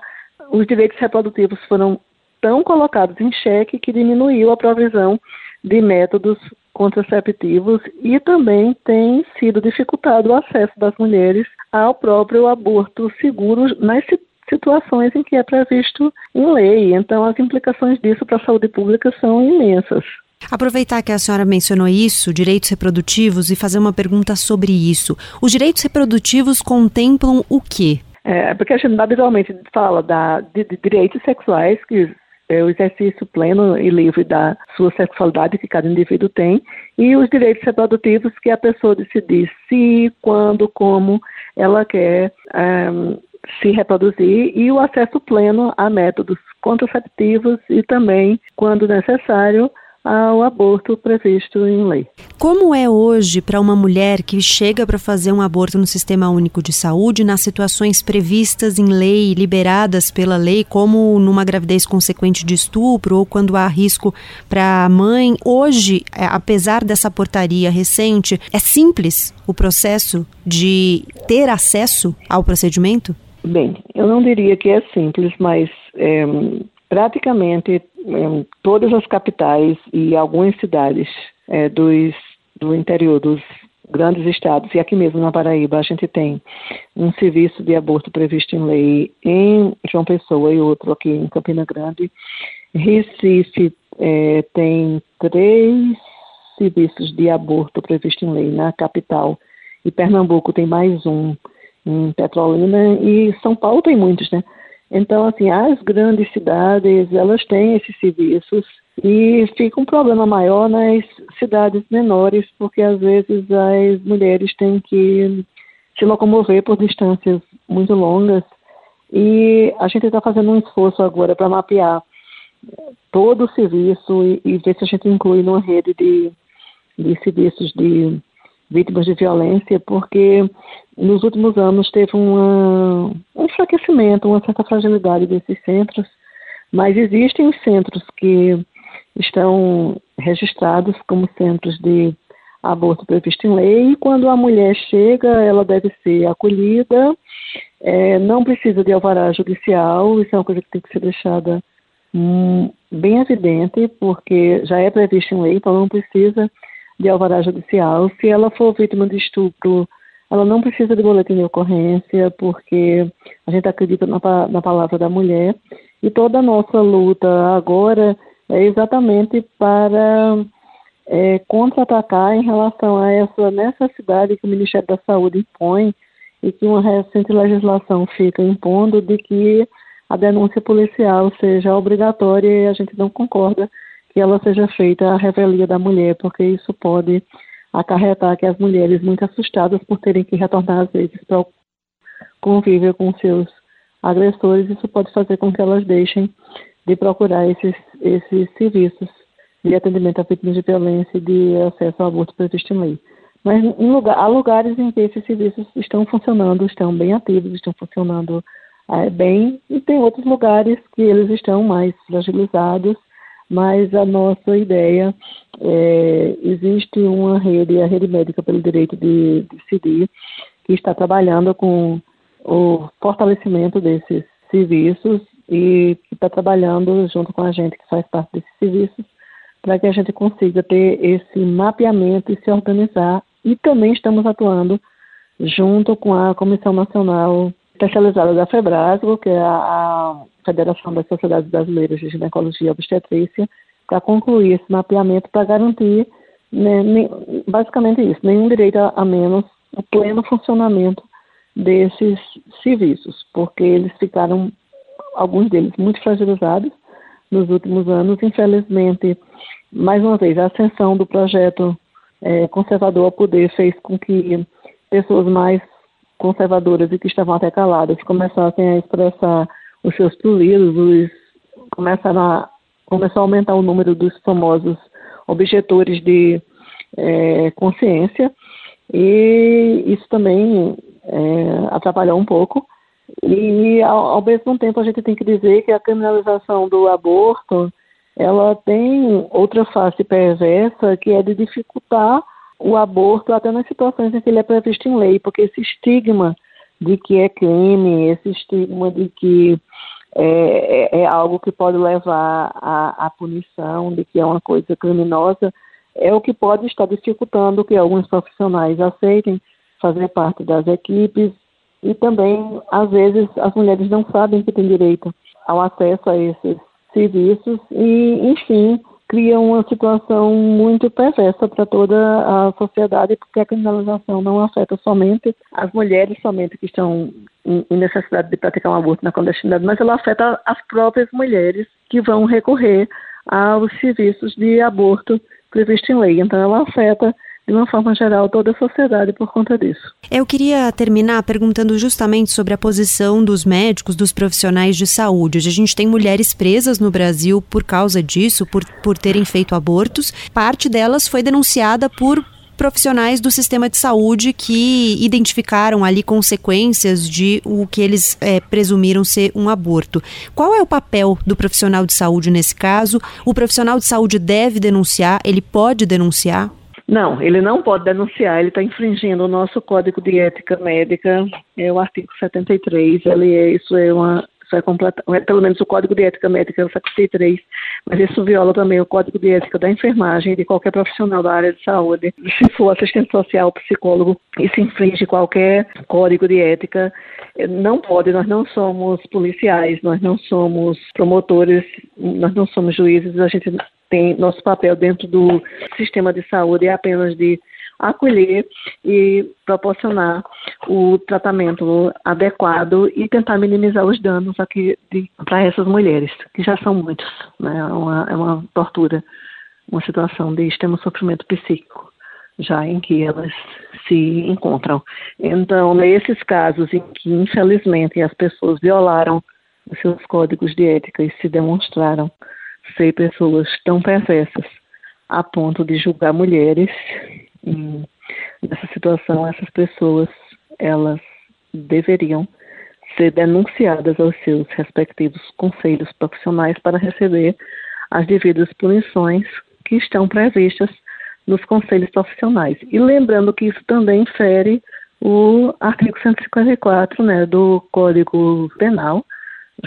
os direitos reprodutivos foram tão colocados em xeque que diminuiu a provisão de métodos contraceptivos e também tem sido dificultado o acesso das mulheres ao próprio aborto seguro nas situações em que é previsto em lei. Então, as implicações disso para a saúde pública são imensas. Aproveitar que a senhora mencionou isso, direitos reprodutivos, e fazer uma pergunta sobre isso. Os direitos reprodutivos contemplam o quê? É, porque a gente habitualmente fala da, de, de direitos sexuais, que é o exercício pleno e livre da sua sexualidade que cada indivíduo tem, e os direitos reprodutivos que a pessoa decidir se, quando, como ela quer um, é, se reproduzir, e o acesso pleno a métodos contraceptivos e também, quando necessário, ao aborto previsto em lei. Como é hoje para uma mulher que chega para fazer um aborto no Sistema Único de Saúde nas situações previstas em lei, liberadas pela lei, como numa gravidez consequente de estupro ou quando há risco para a mãe? Hoje, é, apesar dessa portaria recente, é simples o processo de ter acesso ao procedimento? Bem, eu não diria que é simples, mas é, praticamente em todas as capitais e algumas cidades é, dos, do interior dos grandes estados, e aqui mesmo na Paraíba a gente tem um serviço de aborto previsto em lei em João Pessoa e outro aqui em Campina Grande. Recife é, tem três serviços de aborto previsto em lei na capital e Pernambuco tem mais um em Petrolina e São Paulo tem muitos, né? Então, assim, as grandes cidades, elas têm esses serviços e fica um problema maior nas cidades menores, porque às vezes as mulheres têm que se locomover por distâncias muito longas e a gente está fazendo um esforço agora para mapear todo o serviço e, e, ver se a gente inclui numa rede de, de serviços de vítimas de violência, porque nos últimos anos teve uma, um enfraquecimento, uma certa fragilidade desses centros, mas existem os centros que estão registrados como centros de aborto previsto em lei, e quando a mulher chega, ela deve ser acolhida, é, não precisa de alvará judicial, isso é uma coisa que tem que ser deixada hum, bem evidente, porque já é previsto em lei, então não precisa de alvará judicial. Se ela for vítima de estupro, ela não precisa de boletim de ocorrência, porque a gente acredita na, na palavra da mulher. E toda a nossa luta agora é exatamente para é, contra-atacar em relação a essa necessidade que o Ministério da Saúde impõe e que uma recente legislação fica impondo de que a denúncia policial seja obrigatória e a gente não concorda que ela seja feita a revelia da mulher, porque isso pode acarretar que as mulheres, muito assustadas por terem que retornar às vezes para o convívio com seus agressores, isso pode fazer com que elas deixem de procurar esses, esses serviços de atendimento a vítimas de violência e de acesso ao aborto previsto em lei. Mas lugar, há lugares em que esses serviços estão funcionando, estão bem ativos, estão funcionando é, bem, e tem outros lugares que eles estão mais fragilizados mas a nossa ideia é, existe uma rede, a Rede Médica pelo Direito de Decidir, que está trabalhando com o fortalecimento desses serviços e está trabalhando junto com a gente que faz parte desses serviços para que a gente consiga ter esse mapeamento e se organizar. E também estamos atuando junto com a Comissão Nacional especializada da FEBRASGO, que é a, Federação das Sociedades Brasileiras de Ginecologia e Obstetrícia, para concluir esse mapeamento para garantir, né, nem, basicamente isso, nenhum direito a, a menos o pleno funcionamento desses serviços, porque eles ficaram, alguns deles, muito fragilizados nos últimos anos. Infelizmente, mais uma vez, a ascensão do projeto é, conservador ao poder fez com que pessoas mais conservadoras e que estavam até caladas começassem a expressar os seus pruridos, os, começaram a, começou a aumentar o número dos famosos objetores de é, consciência e isso também é, atrapalhou um pouco. E ao, ao, mesmo tempo a gente tem que dizer que a criminalização do aborto ela tem outra face perversa que é de dificultar o aborto até nas situações em que ele é previsto em lei, porque esse estigma de que é crime, esse estigma de que é, é, é algo que pode levar à, punição, de que é uma coisa criminosa, é o que pode estar dificultando que alguns profissionais aceitem fazer parte das equipes. E também, às vezes, as mulheres não sabem que têm direito ao acesso a esses serviços. E, enfim, cria uma situação muito perversa para toda a sociedade, porque a criminalização não afeta somente as mulheres somente que estão em necessidade de praticar um aborto na clandestinidade, mas ela afeta as próprias mulheres que vão recorrer aos serviços de aborto previstos em lei. Então, ela afeta de uma forma geral, toda a sociedade por conta disso. Eu queria terminar perguntando justamente sobre a posição dos médicos, dos profissionais de saúde. A gente tem mulheres presas no Brasil por causa disso, por, por terem feito abortos. Parte delas foi denunciada por profissionais do sistema de saúde que identificaram ali consequências de o que eles é, presumiram ser um aborto. Qual é o papel do profissional de saúde nesse caso? O profissional de saúde deve denunciar? Ele pode denunciar? Não, ele não pode denunciar, ele está infringindo o nosso Código de Ética Médica, é o artigo 73, ele é, isso é uma, isso é completa, é pelo menos o Código de Ética Médica é o 73, mas isso viola também o Código de Ética da enfermagem de qualquer profissional da área de saúde. Se for assistente social, psicólogo, isso infringe qualquer código de ética, não pode, nós não somos policiais, nós não somos promotores, nós não somos juízes, a gente tem nosso papel dentro do sistema de saúde é apenas de acolher e proporcionar o tratamento adequado e tentar minimizar os danos aqui para essas mulheres, que já são muitos, né? É uma, é uma tortura, uma situação de extremo sofrimento psíquico, já em que elas se encontram. Então, nesses casos em que, infelizmente, as pessoas violaram os seus códigos de ética e se demonstraram ser pessoas tão perversas a ponto de julgar mulheres. Nessa situação, essas pessoas elas deveriam ser denunciadas aos seus respectivos conselhos profissionais para receber as devidas punições que estão previstas nos conselhos profissionais. E lembrando que isso também fere o artigo 154 né, do Código Penal,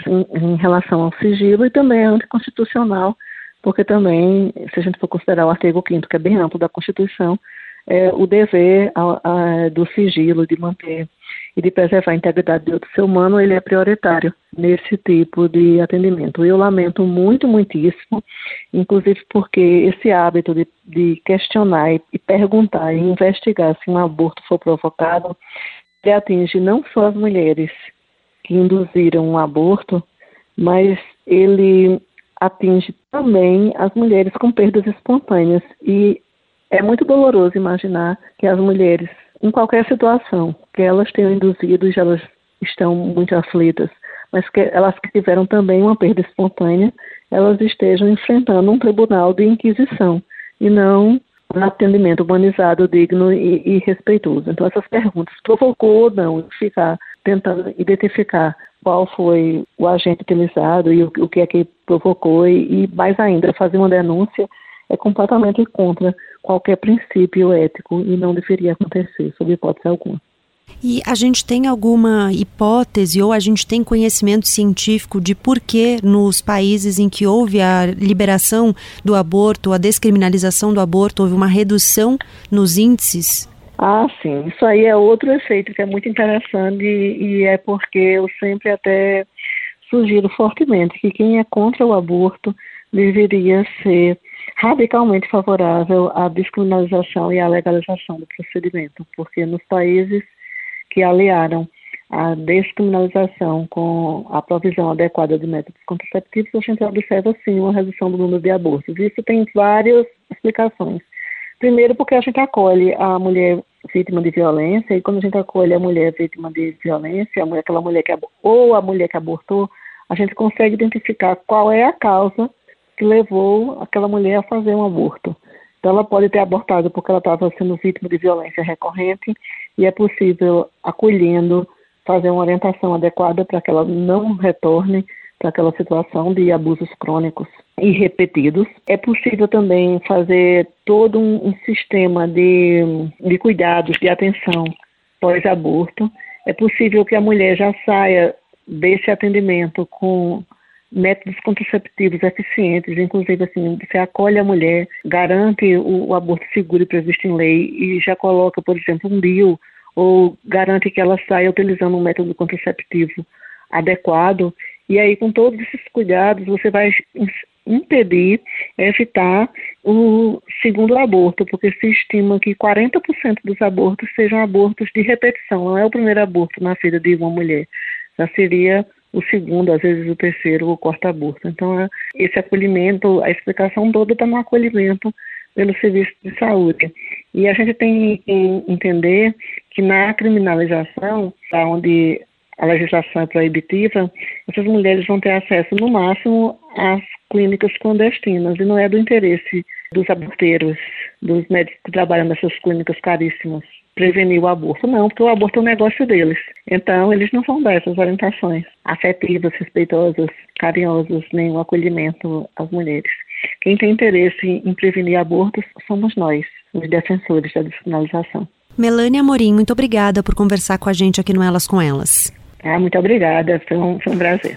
em, em relação ao sigilo e também é anticonstitucional, porque também, se a gente for considerar o artigo 5 que é bem amplo da Constituição, é, o dever a, a, do sigilo de manter e de preservar a integridade do ser humano, ele é prioritário nesse tipo de atendimento. Eu lamento muito, muitíssimo, inclusive porque esse hábito de, de questionar e, e perguntar e investigar se um aborto for provocado, ele atinge não só as mulheres, que induziram um aborto, mas ele atinge também as mulheres com perdas espontâneas. E é muito doloroso imaginar que as mulheres, em qualquer situação, que elas tenham induzido e elas estão muito aflitas, mas que elas que tiveram também uma perda espontânea, elas estejam enfrentando um tribunal de inquisição e não um atendimento humanizado, digno e, e respeitoso. Então, essas perguntas, provocou ou não ficar tentando identificar qual foi o agente utilizado e o, o que é que provocou e, e, mais ainda, fazer uma denúncia é completamente contra qualquer princípio ético e não deveria acontecer, sob hipótese alguma. E a gente tem alguma hipótese ou a gente tem conhecimento científico de por que nos países em que houve a liberação do aborto, a descriminalização do aborto, houve uma redução nos índices ah, sim. Isso aí é outro efeito que é muito interessante e, e é porque eu sempre até sugiro fortemente que quem é contra o aborto deveria ser radicalmente favorável à descriminalização e à legalização do procedimento, porque nos países que aliaram a descriminalização com a provisão adequada de métodos contraceptivos, a gente observa sim uma redução do número de abortos. Isso tem várias explicações. Primeiro, porque a gente acolhe a mulher vítima de violência, e quando a gente acolhe a mulher vítima de violência, mulher, aquela mulher que ou a mulher que abortou, a gente consegue identificar qual é a causa que levou aquela mulher a fazer um aborto. Então, ela pode ter abortado porque ela estava sendo vítima de violência recorrente e é possível, acolhendo, fazer uma orientação adequada para que ela não retorne para aquela situação de abusos crônicos e repetidos. É possível também fazer todo um, um sistema de, de cuidados, de atenção pós-aborto, é possível que a mulher já saia desse atendimento com métodos contraceptivos eficientes, inclusive assim, você acolhe a mulher, garante o, o aborto seguro e previsto em lei e já coloca, por exemplo, um DIU ou garante que ela saia utilizando um método contraceptivo adequado. E aí, com todos esses cuidados, você vai impedir, evitar o segundo aborto, porque se estima que 40% dos abortos sejam abortos de repetição, não é o primeiro aborto na vida de uma mulher, já seria o segundo, às vezes o terceiro, o quarto aborto. Então, é, esse acolhimento, a explicação toda está no acolhimento pelo serviço de saúde. E a gente tem que entender que na criminalização, onde a legislação é proibitiva, essas mulheres vão ter acesso no máximo às clínicas clandestinas e não é do interesse dos aborteiros, dos médicos que trabalham nessas clínicas caríssimas prevenir o aborto, não, porque o aborto é um negócio deles. Então, eles não vão dar essas orientações afetivas, respeitosas, carinhosas, o acolhimento às mulheres. Quem tem interesse em prevenir abortos somos nós, os defensores da despenalização. Melania Amorim, muito obrigada por conversar com a gente aqui no Elas com Elas. Ah, muito obrigada, foi um, foi um prazer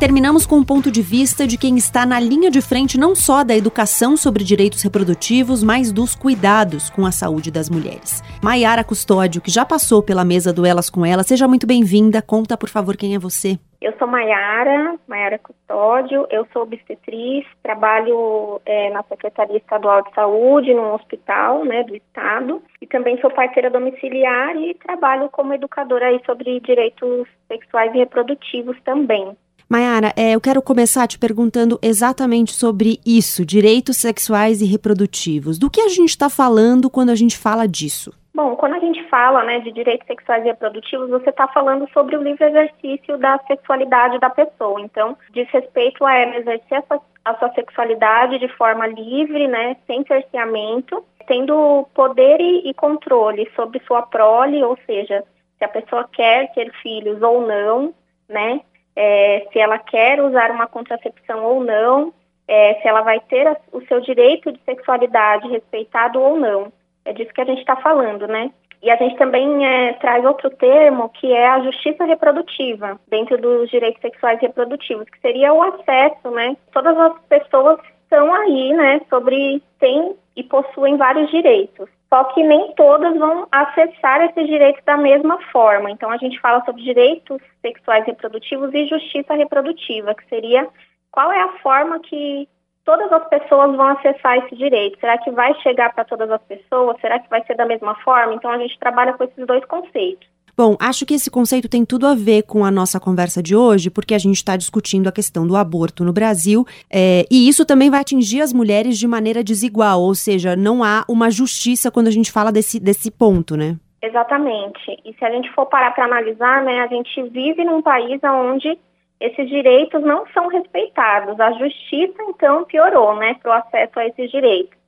terminamos com um ponto de vista de quem está na linha de frente não só da educação sobre direitos reprodutivos, mas dos cuidados com a saúde das mulheres. Maiara Custódio, que já passou pela mesa do Elas com Ela, seja muito bem-vinda. Conta, por favor, quem é você. Eu sou Maiara, Maiara Custódio, eu sou obstetriz, trabalho é, na Secretaria Estadual de Saúde, num hospital né, do Estado, e também sou parceira domiciliar e trabalho como educadora aí sobre direitos sexuais e reprodutivos também. Mayara, é, eu quero começar te perguntando exatamente sobre isso, direitos sexuais e reprodutivos. Do que a gente está falando quando a gente fala disso? Bom, quando a gente fala né, de direitos sexuais e reprodutivos, você está falando sobre o livre exercício da sexualidade da pessoa. Então, diz respeito a ela exercer a sua, a sua sexualidade de forma livre, né, sem cerceamento, tendo poder e, e controle sobre sua prole, ou seja, se a pessoa quer ter filhos ou não, né, é, se ela quer usar uma contracepção ou não, é, se ela vai ter a, o seu direito de sexualidade respeitado ou não. É disso que a gente está falando, né? E a gente também é, traz outro termo que é a justiça reprodutiva, dentro dos direitos sexuais reprodutivos, que seria o acesso, né? Todas as pessoas estão aí, né, sobre, têm e possuem vários direitos. Só que nem todas vão acessar esses direitos da mesma forma. Então, a gente fala sobre direitos sexuais reprodutivos e justiça reprodutiva, que seria qual é a forma que todas as pessoas vão acessar esse direito. Será que vai chegar para todas as pessoas? Será que vai ser da mesma forma? Então, a gente trabalha com esses dois conceitos. Bom, acho que esse conceito tem tudo a ver com a nossa conversa de hoje, porque a gente está discutindo a questão do aborto no Brasil, é, e isso também vai atingir as mulheres de maneira desigual, ou seja, não há uma justiça quando a gente fala desse, desse ponto, né? Exatamente. E se a gente for parar para analisar, né, a gente vive num país onde esses direitos não são respeitados. A justiça, então, piorou, né, para o acesso a esses direitos.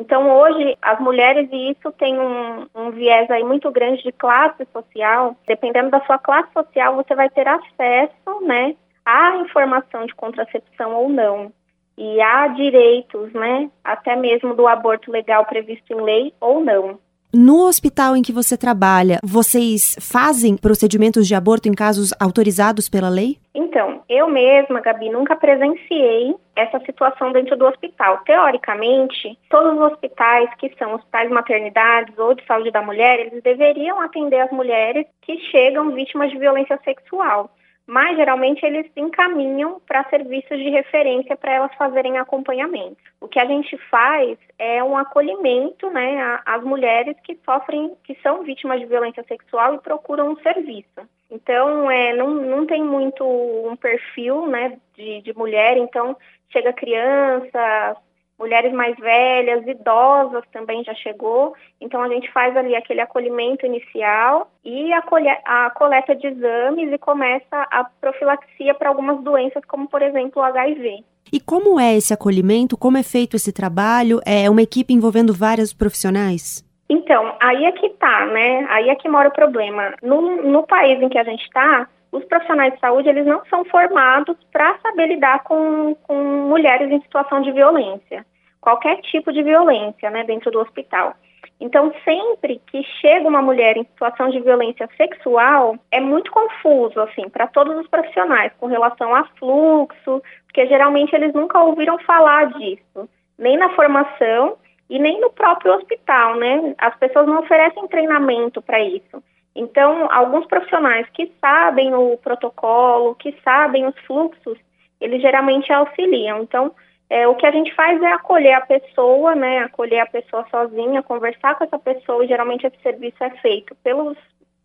Então, hoje, as mulheres, e isso tem um, um, viés aí muito grande de classe social, dependendo da sua classe social, você vai ter acesso, né, à informação de contracepção ou não. E há direitos, né, até mesmo do aborto legal previsto em lei ou não. No hospital em que você trabalha, vocês fazem procedimentos de aborto em casos autorizados pela lei? Então, eu mesma, Gabi, nunca presenciei essa situação dentro do hospital. Teoricamente, todos os hospitais que são hospitais maternidades ou de saúde da mulher, eles deveriam atender as mulheres que chegam vítimas de violência sexual mas geralmente eles encaminham para serviços de referência para elas fazerem acompanhamento. O que a gente faz é um acolhimento né, às mulheres que sofrem, que são vítimas de violência sexual e procuram um serviço. Então, é, não, não tem muito um perfil né, de, de mulher, então chega criança, mulheres mais velhas, idosas também já chegou. Então a gente faz ali aquele acolhimento inicial e a, a coleta de exames e começa a profilaxia para algumas doenças, como por exemplo o HIV. E como é esse acolhimento? Como é feito esse trabalho? É uma equipe envolvendo vários profissionais? Então, aí é que tá, né? Aí é que mora o problema. No, no país em que a gente está, os profissionais de saúde eles não são formados para saber lidar com, com mulheres em situação de violência, qualquer tipo de violência, né, dentro do hospital. Então, sempre que chega uma mulher em situação de violência sexual, é muito confuso, assim, para todos os profissionais, com relação a fluxo, porque geralmente eles nunca ouviram falar disso, nem na formação e nem no próprio hospital, né? As pessoas não oferecem treinamento para isso. Então, alguns profissionais que sabem o protocolo, que sabem os fluxos, eles geralmente auxiliam. Então, é, o que a gente faz é acolher a pessoa, né? Acolher a pessoa sozinha, conversar com essa pessoa. Geralmente esse serviço é feito pelos,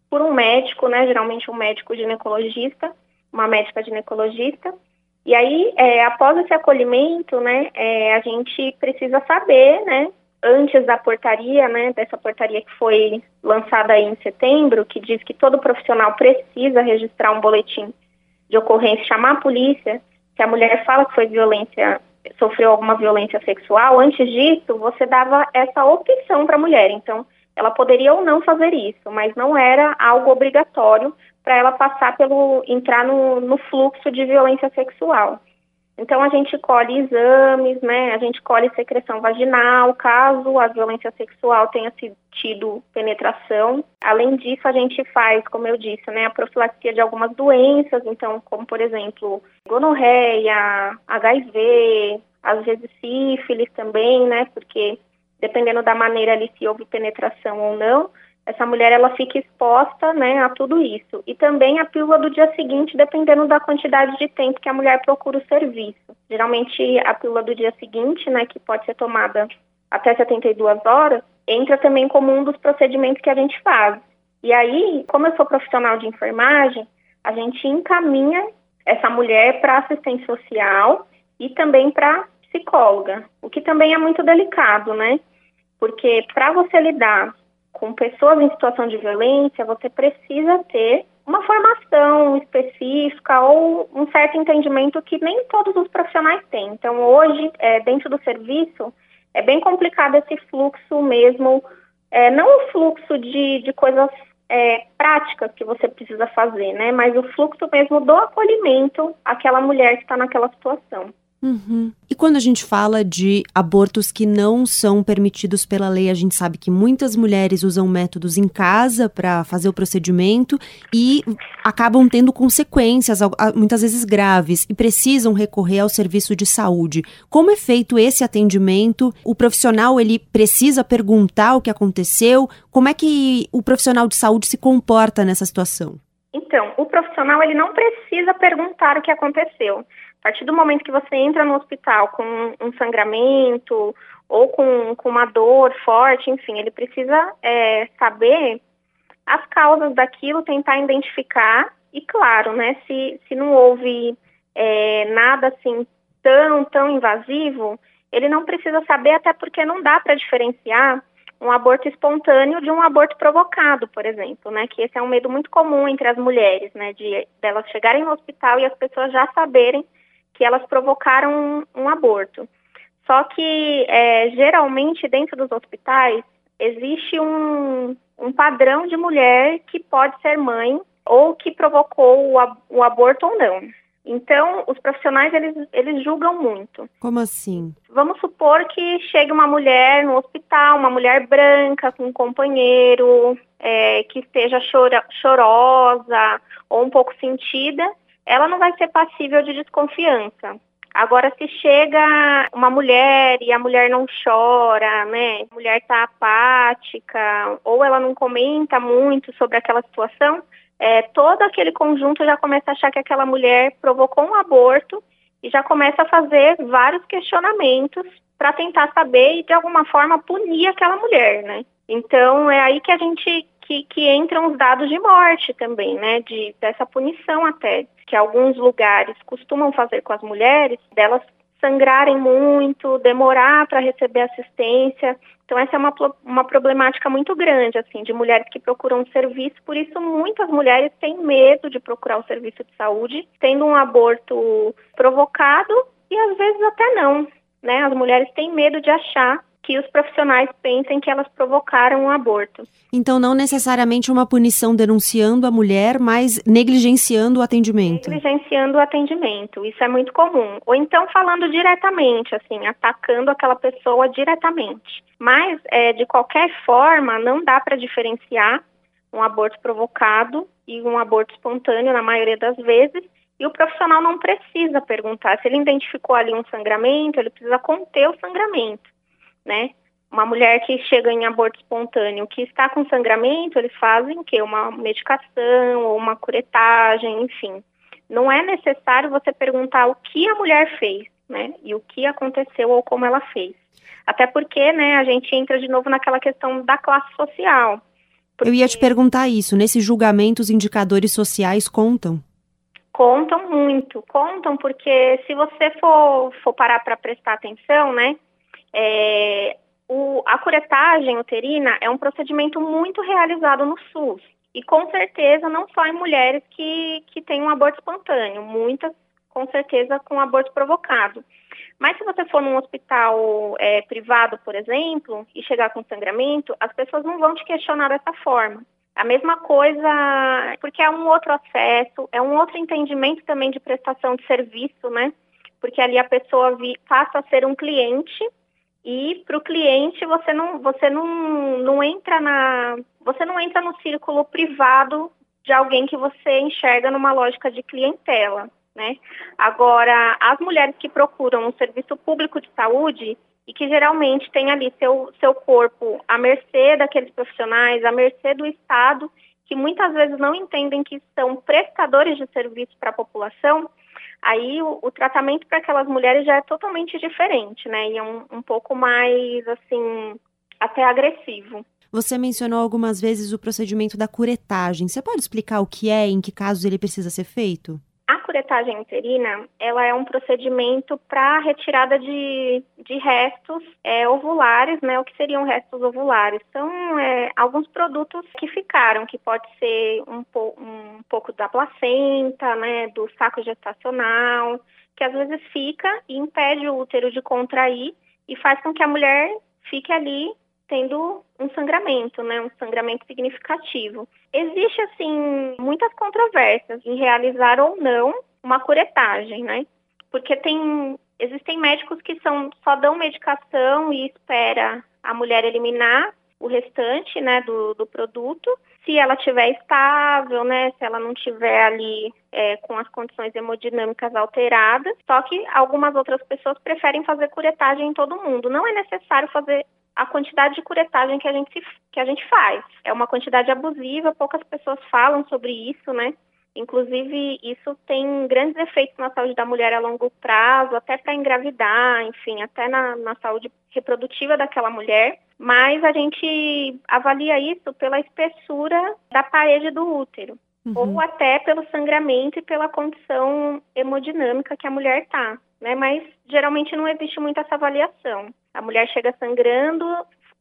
por um médico, né? Geralmente um médico ginecologista, uma médica ginecologista. E aí, é, após esse acolhimento, né? É, a gente precisa saber, né? Antes da portaria, né? Dessa portaria que foi lançada aí em setembro, que diz que todo profissional precisa registrar um boletim de ocorrência, chamar a polícia. Se a mulher fala que foi violência sofreu alguma violência sexual, antes disso, você dava essa opção para a mulher. Então, ela poderia ou não fazer isso, mas não era algo obrigatório para ela passar pelo entrar no, no fluxo de violência sexual. Então a gente colhe exames, né? A gente colhe secreção vaginal, caso a violência sexual tenha tido penetração. Além disso, a gente faz, como eu disse, né, a profilaxia de algumas doenças, então, como por exemplo, gonorreia, HIV, às vezes sífilis também, né? Porque dependendo da maneira ali se houve penetração ou não, essa mulher ela fica exposta né, a tudo isso. E também a pílula do dia seguinte, dependendo da quantidade de tempo que a mulher procura o serviço. Geralmente a pílula do dia seguinte, né, que pode ser tomada até 72 horas, entra também como um dos procedimentos que a gente faz. E aí, como eu sou profissional de enfermagem, a gente encaminha essa mulher para assistente social e também para psicóloga, o que também é muito delicado, né? Porque para você lidar com pessoas em situação de violência, você precisa ter uma formação específica ou um certo entendimento que nem todos os profissionais têm. Então, hoje, é, dentro do serviço, é bem complicado esse fluxo mesmo, é, não o fluxo de, de coisas é, práticas que você precisa fazer, né? Mas o fluxo mesmo do acolhimento àquela mulher que está naquela situação. Uhum. E quando a gente fala de abortos que não são permitidos pela lei, a gente sabe que muitas mulheres usam métodos em casa para fazer o procedimento e acabam tendo consequências, muitas vezes graves, e precisam recorrer ao serviço de saúde. Como é feito esse atendimento? O profissional ele precisa perguntar o que aconteceu? Como é que o profissional de saúde se comporta nessa situação? Então, o profissional ele não precisa perguntar o que aconteceu a partir do momento que você entra no hospital com um sangramento ou com, com uma dor forte, enfim, ele precisa é, saber as causas daquilo, tentar identificar e, claro, né, se, se não houve é, nada assim tão, tão invasivo, ele não precisa saber, até porque não dá para diferenciar um aborto espontâneo de um aborto provocado, por exemplo, né? Que esse é um medo muito comum entre as mulheres, né? De delas chegarem no hospital e as pessoas já saberem que elas provocaram um, um aborto. Só que, é, geralmente, dentro dos hospitais, existe um, um padrão de mulher que pode ser mãe ou que provocou o, o aborto ou não. Então, os profissionais, eles, eles julgam muito. Como assim? Vamos supor que chegue uma mulher no hospital, uma mulher branca com um companheiro, é, que esteja chora, chorosa ou um pouco sentida, ela não vai ser passível de desconfiança. Agora, se chega uma mulher e a mulher não chora, né? A mulher está apática, ou ela não comenta muito sobre aquela situação, é, todo aquele conjunto já começa a achar que aquela mulher provocou um aborto e já começa a fazer vários questionamentos para tentar saber e de alguma forma punir aquela mulher, né? Então é aí que a gente que, que entram os dados de morte também, né? De dessa punição até que alguns lugares costumam fazer com as mulheres, delas sangrarem muito, demorar para receber assistência. Então essa é uma, uma problemática muito grande, assim, de mulheres que procuram um serviço. Por isso muitas mulheres têm medo de procurar um serviço de saúde, tendo um aborto provocado e às vezes até não, né? As mulheres têm medo de achar que os profissionais pensem que elas provocaram o um aborto. Então, não necessariamente uma punição denunciando a mulher, mas negligenciando o atendimento. Negligenciando o atendimento, isso é muito comum. Ou então falando diretamente, assim, atacando aquela pessoa diretamente. Mas, é, de qualquer forma, não dá para diferenciar um aborto provocado e um aborto espontâneo, na maioria das vezes, e o profissional não precisa perguntar. Se ele identificou ali um sangramento, ele precisa conter o sangramento né? Uma mulher que chega em aborto espontâneo, que está com sangramento, eles fazem o quê? Uma medicação ou uma curetagem, enfim. Não é necessário você perguntar o que a mulher fez, né? E o que aconteceu ou como ela fez. Até porque, né, a gente entra de novo naquela questão da classe social. Porque... Eu ia te perguntar isso. Nesses julgamentos, indicadores sociais contam? Contam muito, contam porque se você for, for parar para prestar atenção, né, é, o, a curetagem uterina é um procedimento muito realizado no SUS. E com certeza não só em mulheres que, que têm um aborto espontâneo, muitas com certeza com aborto provocado. Mas se você for num hospital é, privado, por exemplo, e chegar com sangramento, as pessoas não vão te questionar dessa forma. A mesma coisa, porque é um outro acesso, é um outro entendimento também de prestação de serviço, né? Porque ali a pessoa vi, passa a ser um cliente e para o cliente você não você não, não entra na você não entra no círculo privado de alguém que você enxerga numa lógica de clientela, né? Agora as mulheres que procuram um serviço público de saúde e que geralmente tem ali seu seu corpo à mercê daqueles profissionais, à mercê do Estado, que muitas vezes não entendem que são prestadores de serviço para a população, aí o, o tratamento para aquelas mulheres já é totalmente diferente, né? E é um, um pouco mais, assim, até agressivo. Você mencionou algumas vezes o procedimento da curetagem. Você pode explicar o que é e em que casos ele precisa ser feito? Curetagem uterina, ela é um procedimento para retirada de, de restos é, ovulares, né? O que seriam restos ovulares? São é, alguns produtos que ficaram, que pode ser um, po, um pouco da placenta, né? Do saco gestacional, que às vezes fica e impede o útero de contrair e faz com que a mulher fique ali tendo um sangramento, né, um sangramento significativo. Existe assim muitas controvérsias em realizar ou não uma curetagem, né? Porque tem existem médicos que são só dão medicação e espera a mulher eliminar o restante, né, do, do produto. Se ela tiver estável, né, se ela não tiver ali é, com as condições hemodinâmicas alteradas. Só que algumas outras pessoas preferem fazer curetagem em todo mundo. Não é necessário fazer a quantidade de curetagem que a gente, que a gente faz. É uma quantidade abusiva, poucas pessoas falam sobre isso, né? Inclusive, isso tem grandes efeitos na saúde da mulher a longo prazo, até para engravidar, enfim, até na, na saúde reprodutiva daquela mulher. Mas a gente avalia isso pela espessura da parede do útero. Uhum. Ou até pelo sangramento e pela condição hemodinâmica que a está. está né? Mas geralmente não existe muito essa avaliação. A mulher chega sangrando,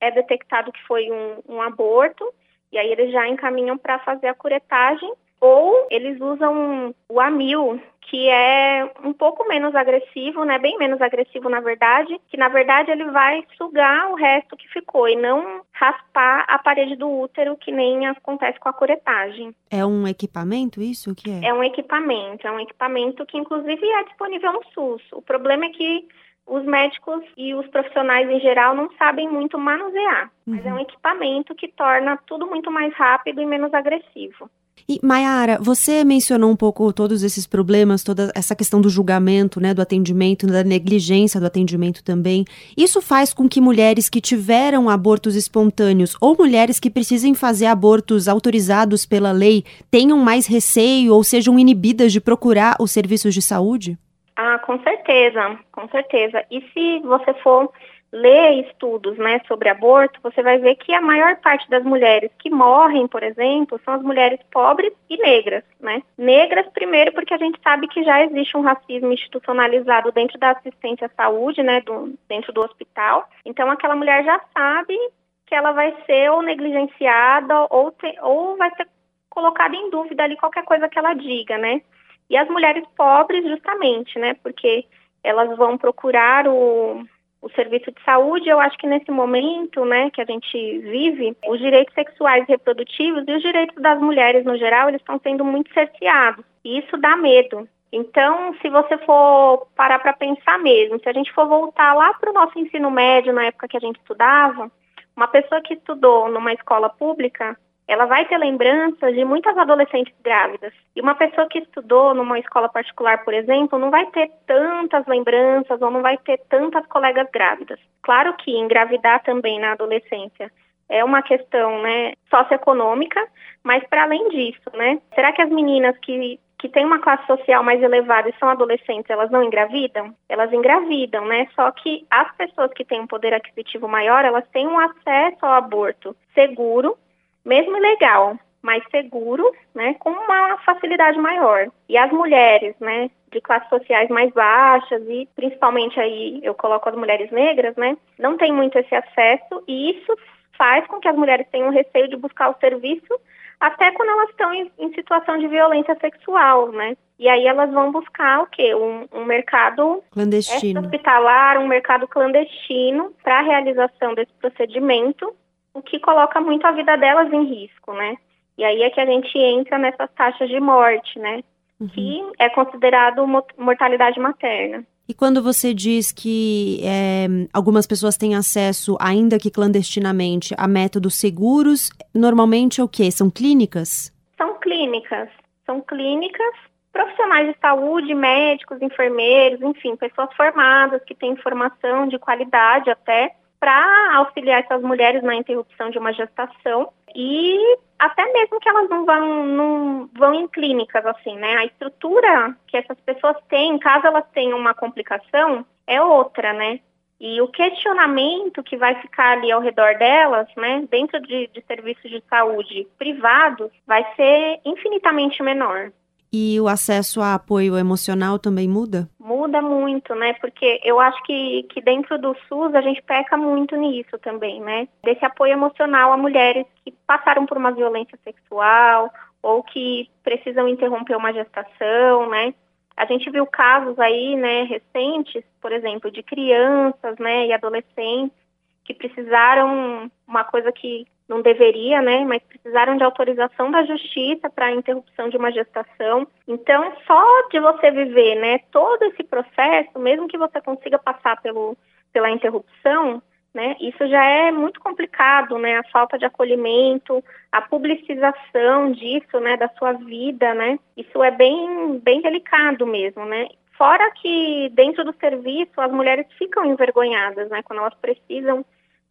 é detectado que foi um, um aborto, e aí eles já encaminham para fazer a curetagem ou eles usam o amil, que é um pouco menos agressivo, né? Bem menos agressivo, na verdade, que na verdade ele vai sugar o resto que ficou e não raspar a parede do útero, que nem acontece com a curetagem. É um equipamento isso? O que é? É um equipamento, é um equipamento que inclusive é disponível no SUS. O problema é que os médicos e os profissionais em geral não sabem muito manusear, uhum. mas é um uhum. equipamento que torna tudo muito mais rápido e menos agressivo. E Mayara, você mencionou um pouco todos esses problemas, toda essa questão do julgamento, né, do atendimento, da negligência do atendimento também. Isso faz com que mulheres que tiveram abortos espontâneos ou mulheres que precisem fazer abortos autorizados pela lei tenham mais receio ou sejam inibidas de procurar os serviços de saúde? Ah, com certeza, com certeza. E se você for lê estudos né, sobre aborto, você vai ver que a maior parte das mulheres que morrem, por exemplo, são as mulheres pobres e negras. Né? Negras, primeiro, porque a gente sabe que já existe um racismo institucionalizado dentro da assistência à saúde, né, do, dentro do hospital. Então, aquela mulher já sabe que ela vai ser ou negligenciada ou, te, ou vai ser colocada em dúvida ali qualquer coisa que ela diga, né? E as mulheres pobres, justamente, né? Porque elas vão procurar o, o serviço de saúde, eu acho que nesse momento, né, que a gente vive, os direitos sexuais e reprodutivos e os direitos das mulheres no geral, eles estão sendo muito cerceados. E isso dá medo. Então, se você for parar para pensar mesmo, se a gente for voltar lá para o nosso ensino médio, na época que a gente estudava, uma pessoa que estudou numa escola pública, ela vai ter lembranças de muitas adolescentes grávidas. E uma pessoa que estudou numa escola particular, por exemplo, não vai ter tantas lembranças ou não vai ter tantas colegas grávidas. Claro que engravidar também na adolescência é uma questão né, socioeconômica, mas para além disso, né? Será que as meninas que, que têm uma classe social mais elevada e são adolescentes, elas não engravidam? Elas engravidam, né? Só que as pessoas que têm um poder aquisitivo maior, elas têm um acesso ao aborto seguro mesmo ilegal, mais seguro, né, com uma facilidade maior. E as mulheres, né, de classes sociais mais baixas e principalmente aí eu coloco as mulheres negras, né, não tem muito esse acesso e isso faz com que as mulheres tenham receio de buscar o serviço até quando elas estão em, em situação de violência sexual, né? E aí elas vão buscar o quê? Um, um mercado clandestino, hospitalar, um mercado clandestino para a realização desse procedimento o que coloca muito a vida delas em risco, né? E aí é que a gente entra nessas taxas de morte, né? Uhum. Que é considerado mortalidade materna. E quando você diz que é, algumas pessoas têm acesso, ainda que clandestinamente, a métodos seguros, normalmente é o quê? São clínicas? São clínicas. São clínicas, profissionais de saúde, médicos, enfermeiros, enfim, pessoas formadas que têm informação de qualidade até para auxiliar essas mulheres na interrupção de uma gestação e até mesmo que elas não vão, não vão em clínicas, assim, né? A estrutura que essas pessoas têm, caso elas tenham uma complicação, é outra, né? E o questionamento que vai ficar ali ao redor delas, né, dentro de, de serviços de saúde privados, vai ser infinitamente menor. E o acesso a apoio emocional também muda? Muda muito, né? Porque eu acho que, que dentro do SUS a gente peca muito nisso também, né? Desse apoio emocional a mulheres que passaram por uma violência sexual ou que precisam interromper uma gestação, né? A gente viu casos aí, né, recentes, por exemplo, de crianças, né, e adolescentes que precisaram uma coisa que não deveria, né, mas precisaram de autorização da justiça para a interrupção de uma gestação. Então, só de você viver, né, todo esse processo, mesmo que você consiga passar pelo, pela interrupção, né, isso já é muito complicado, né, a falta de acolhimento, a publicização disso, né, da sua vida, né, isso é bem, bem delicado mesmo, né. Fora que dentro do serviço as mulheres ficam envergonhadas, né, quando elas precisam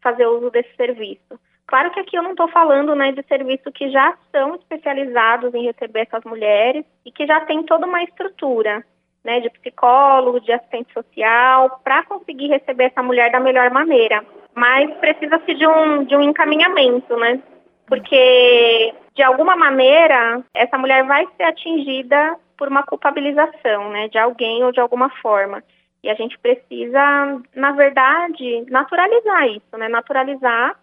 fazer uso desse serviço. Claro que aqui eu não estou falando né, de serviços que já são especializados em receber essas mulheres e que já tem toda uma estrutura né, de psicólogo, de assistente social, para conseguir receber essa mulher da melhor maneira. Mas precisa-se de um, de um encaminhamento, né? Porque, de alguma maneira, essa mulher vai ser atingida por uma culpabilização, né, de alguém ou de alguma forma. E a gente precisa, na verdade, naturalizar isso, né? Naturalizar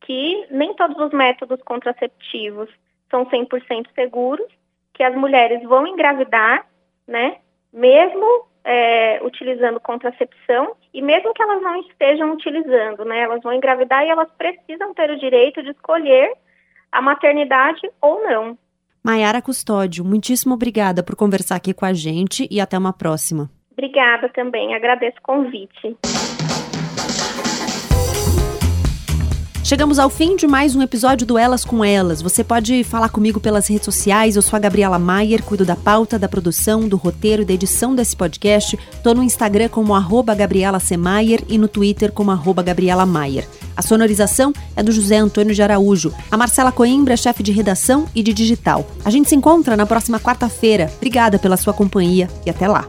que nem todos os métodos contraceptivos são 100% seguros, que as mulheres vão engravidar, né, mesmo é, utilizando contracepção e mesmo que elas não estejam utilizando, né, elas vão engravidar e elas precisam ter o direito de escolher a maternidade ou não. Maiara Custódio, muitíssimo obrigada por conversar aqui com a gente e até uma próxima. Obrigada também, agradeço o convite. Chegamos ao fim de mais um episódio do Elas com Elas. Você pode falar comigo pelas redes sociais. Eu sou a Gabriela Maier, cuido da pauta, da produção, do roteiro e da edição desse podcast. Tô no Instagram como arroba Gabriela Semayer e no Twitter como arroba Gabriela Maier. A sonorização é do José Antônio de Araújo. A Marcela Coimbra é chefe de redação e de digital. A gente se encontra na próxima quarta-feira. Obrigada pela sua companhia e até lá.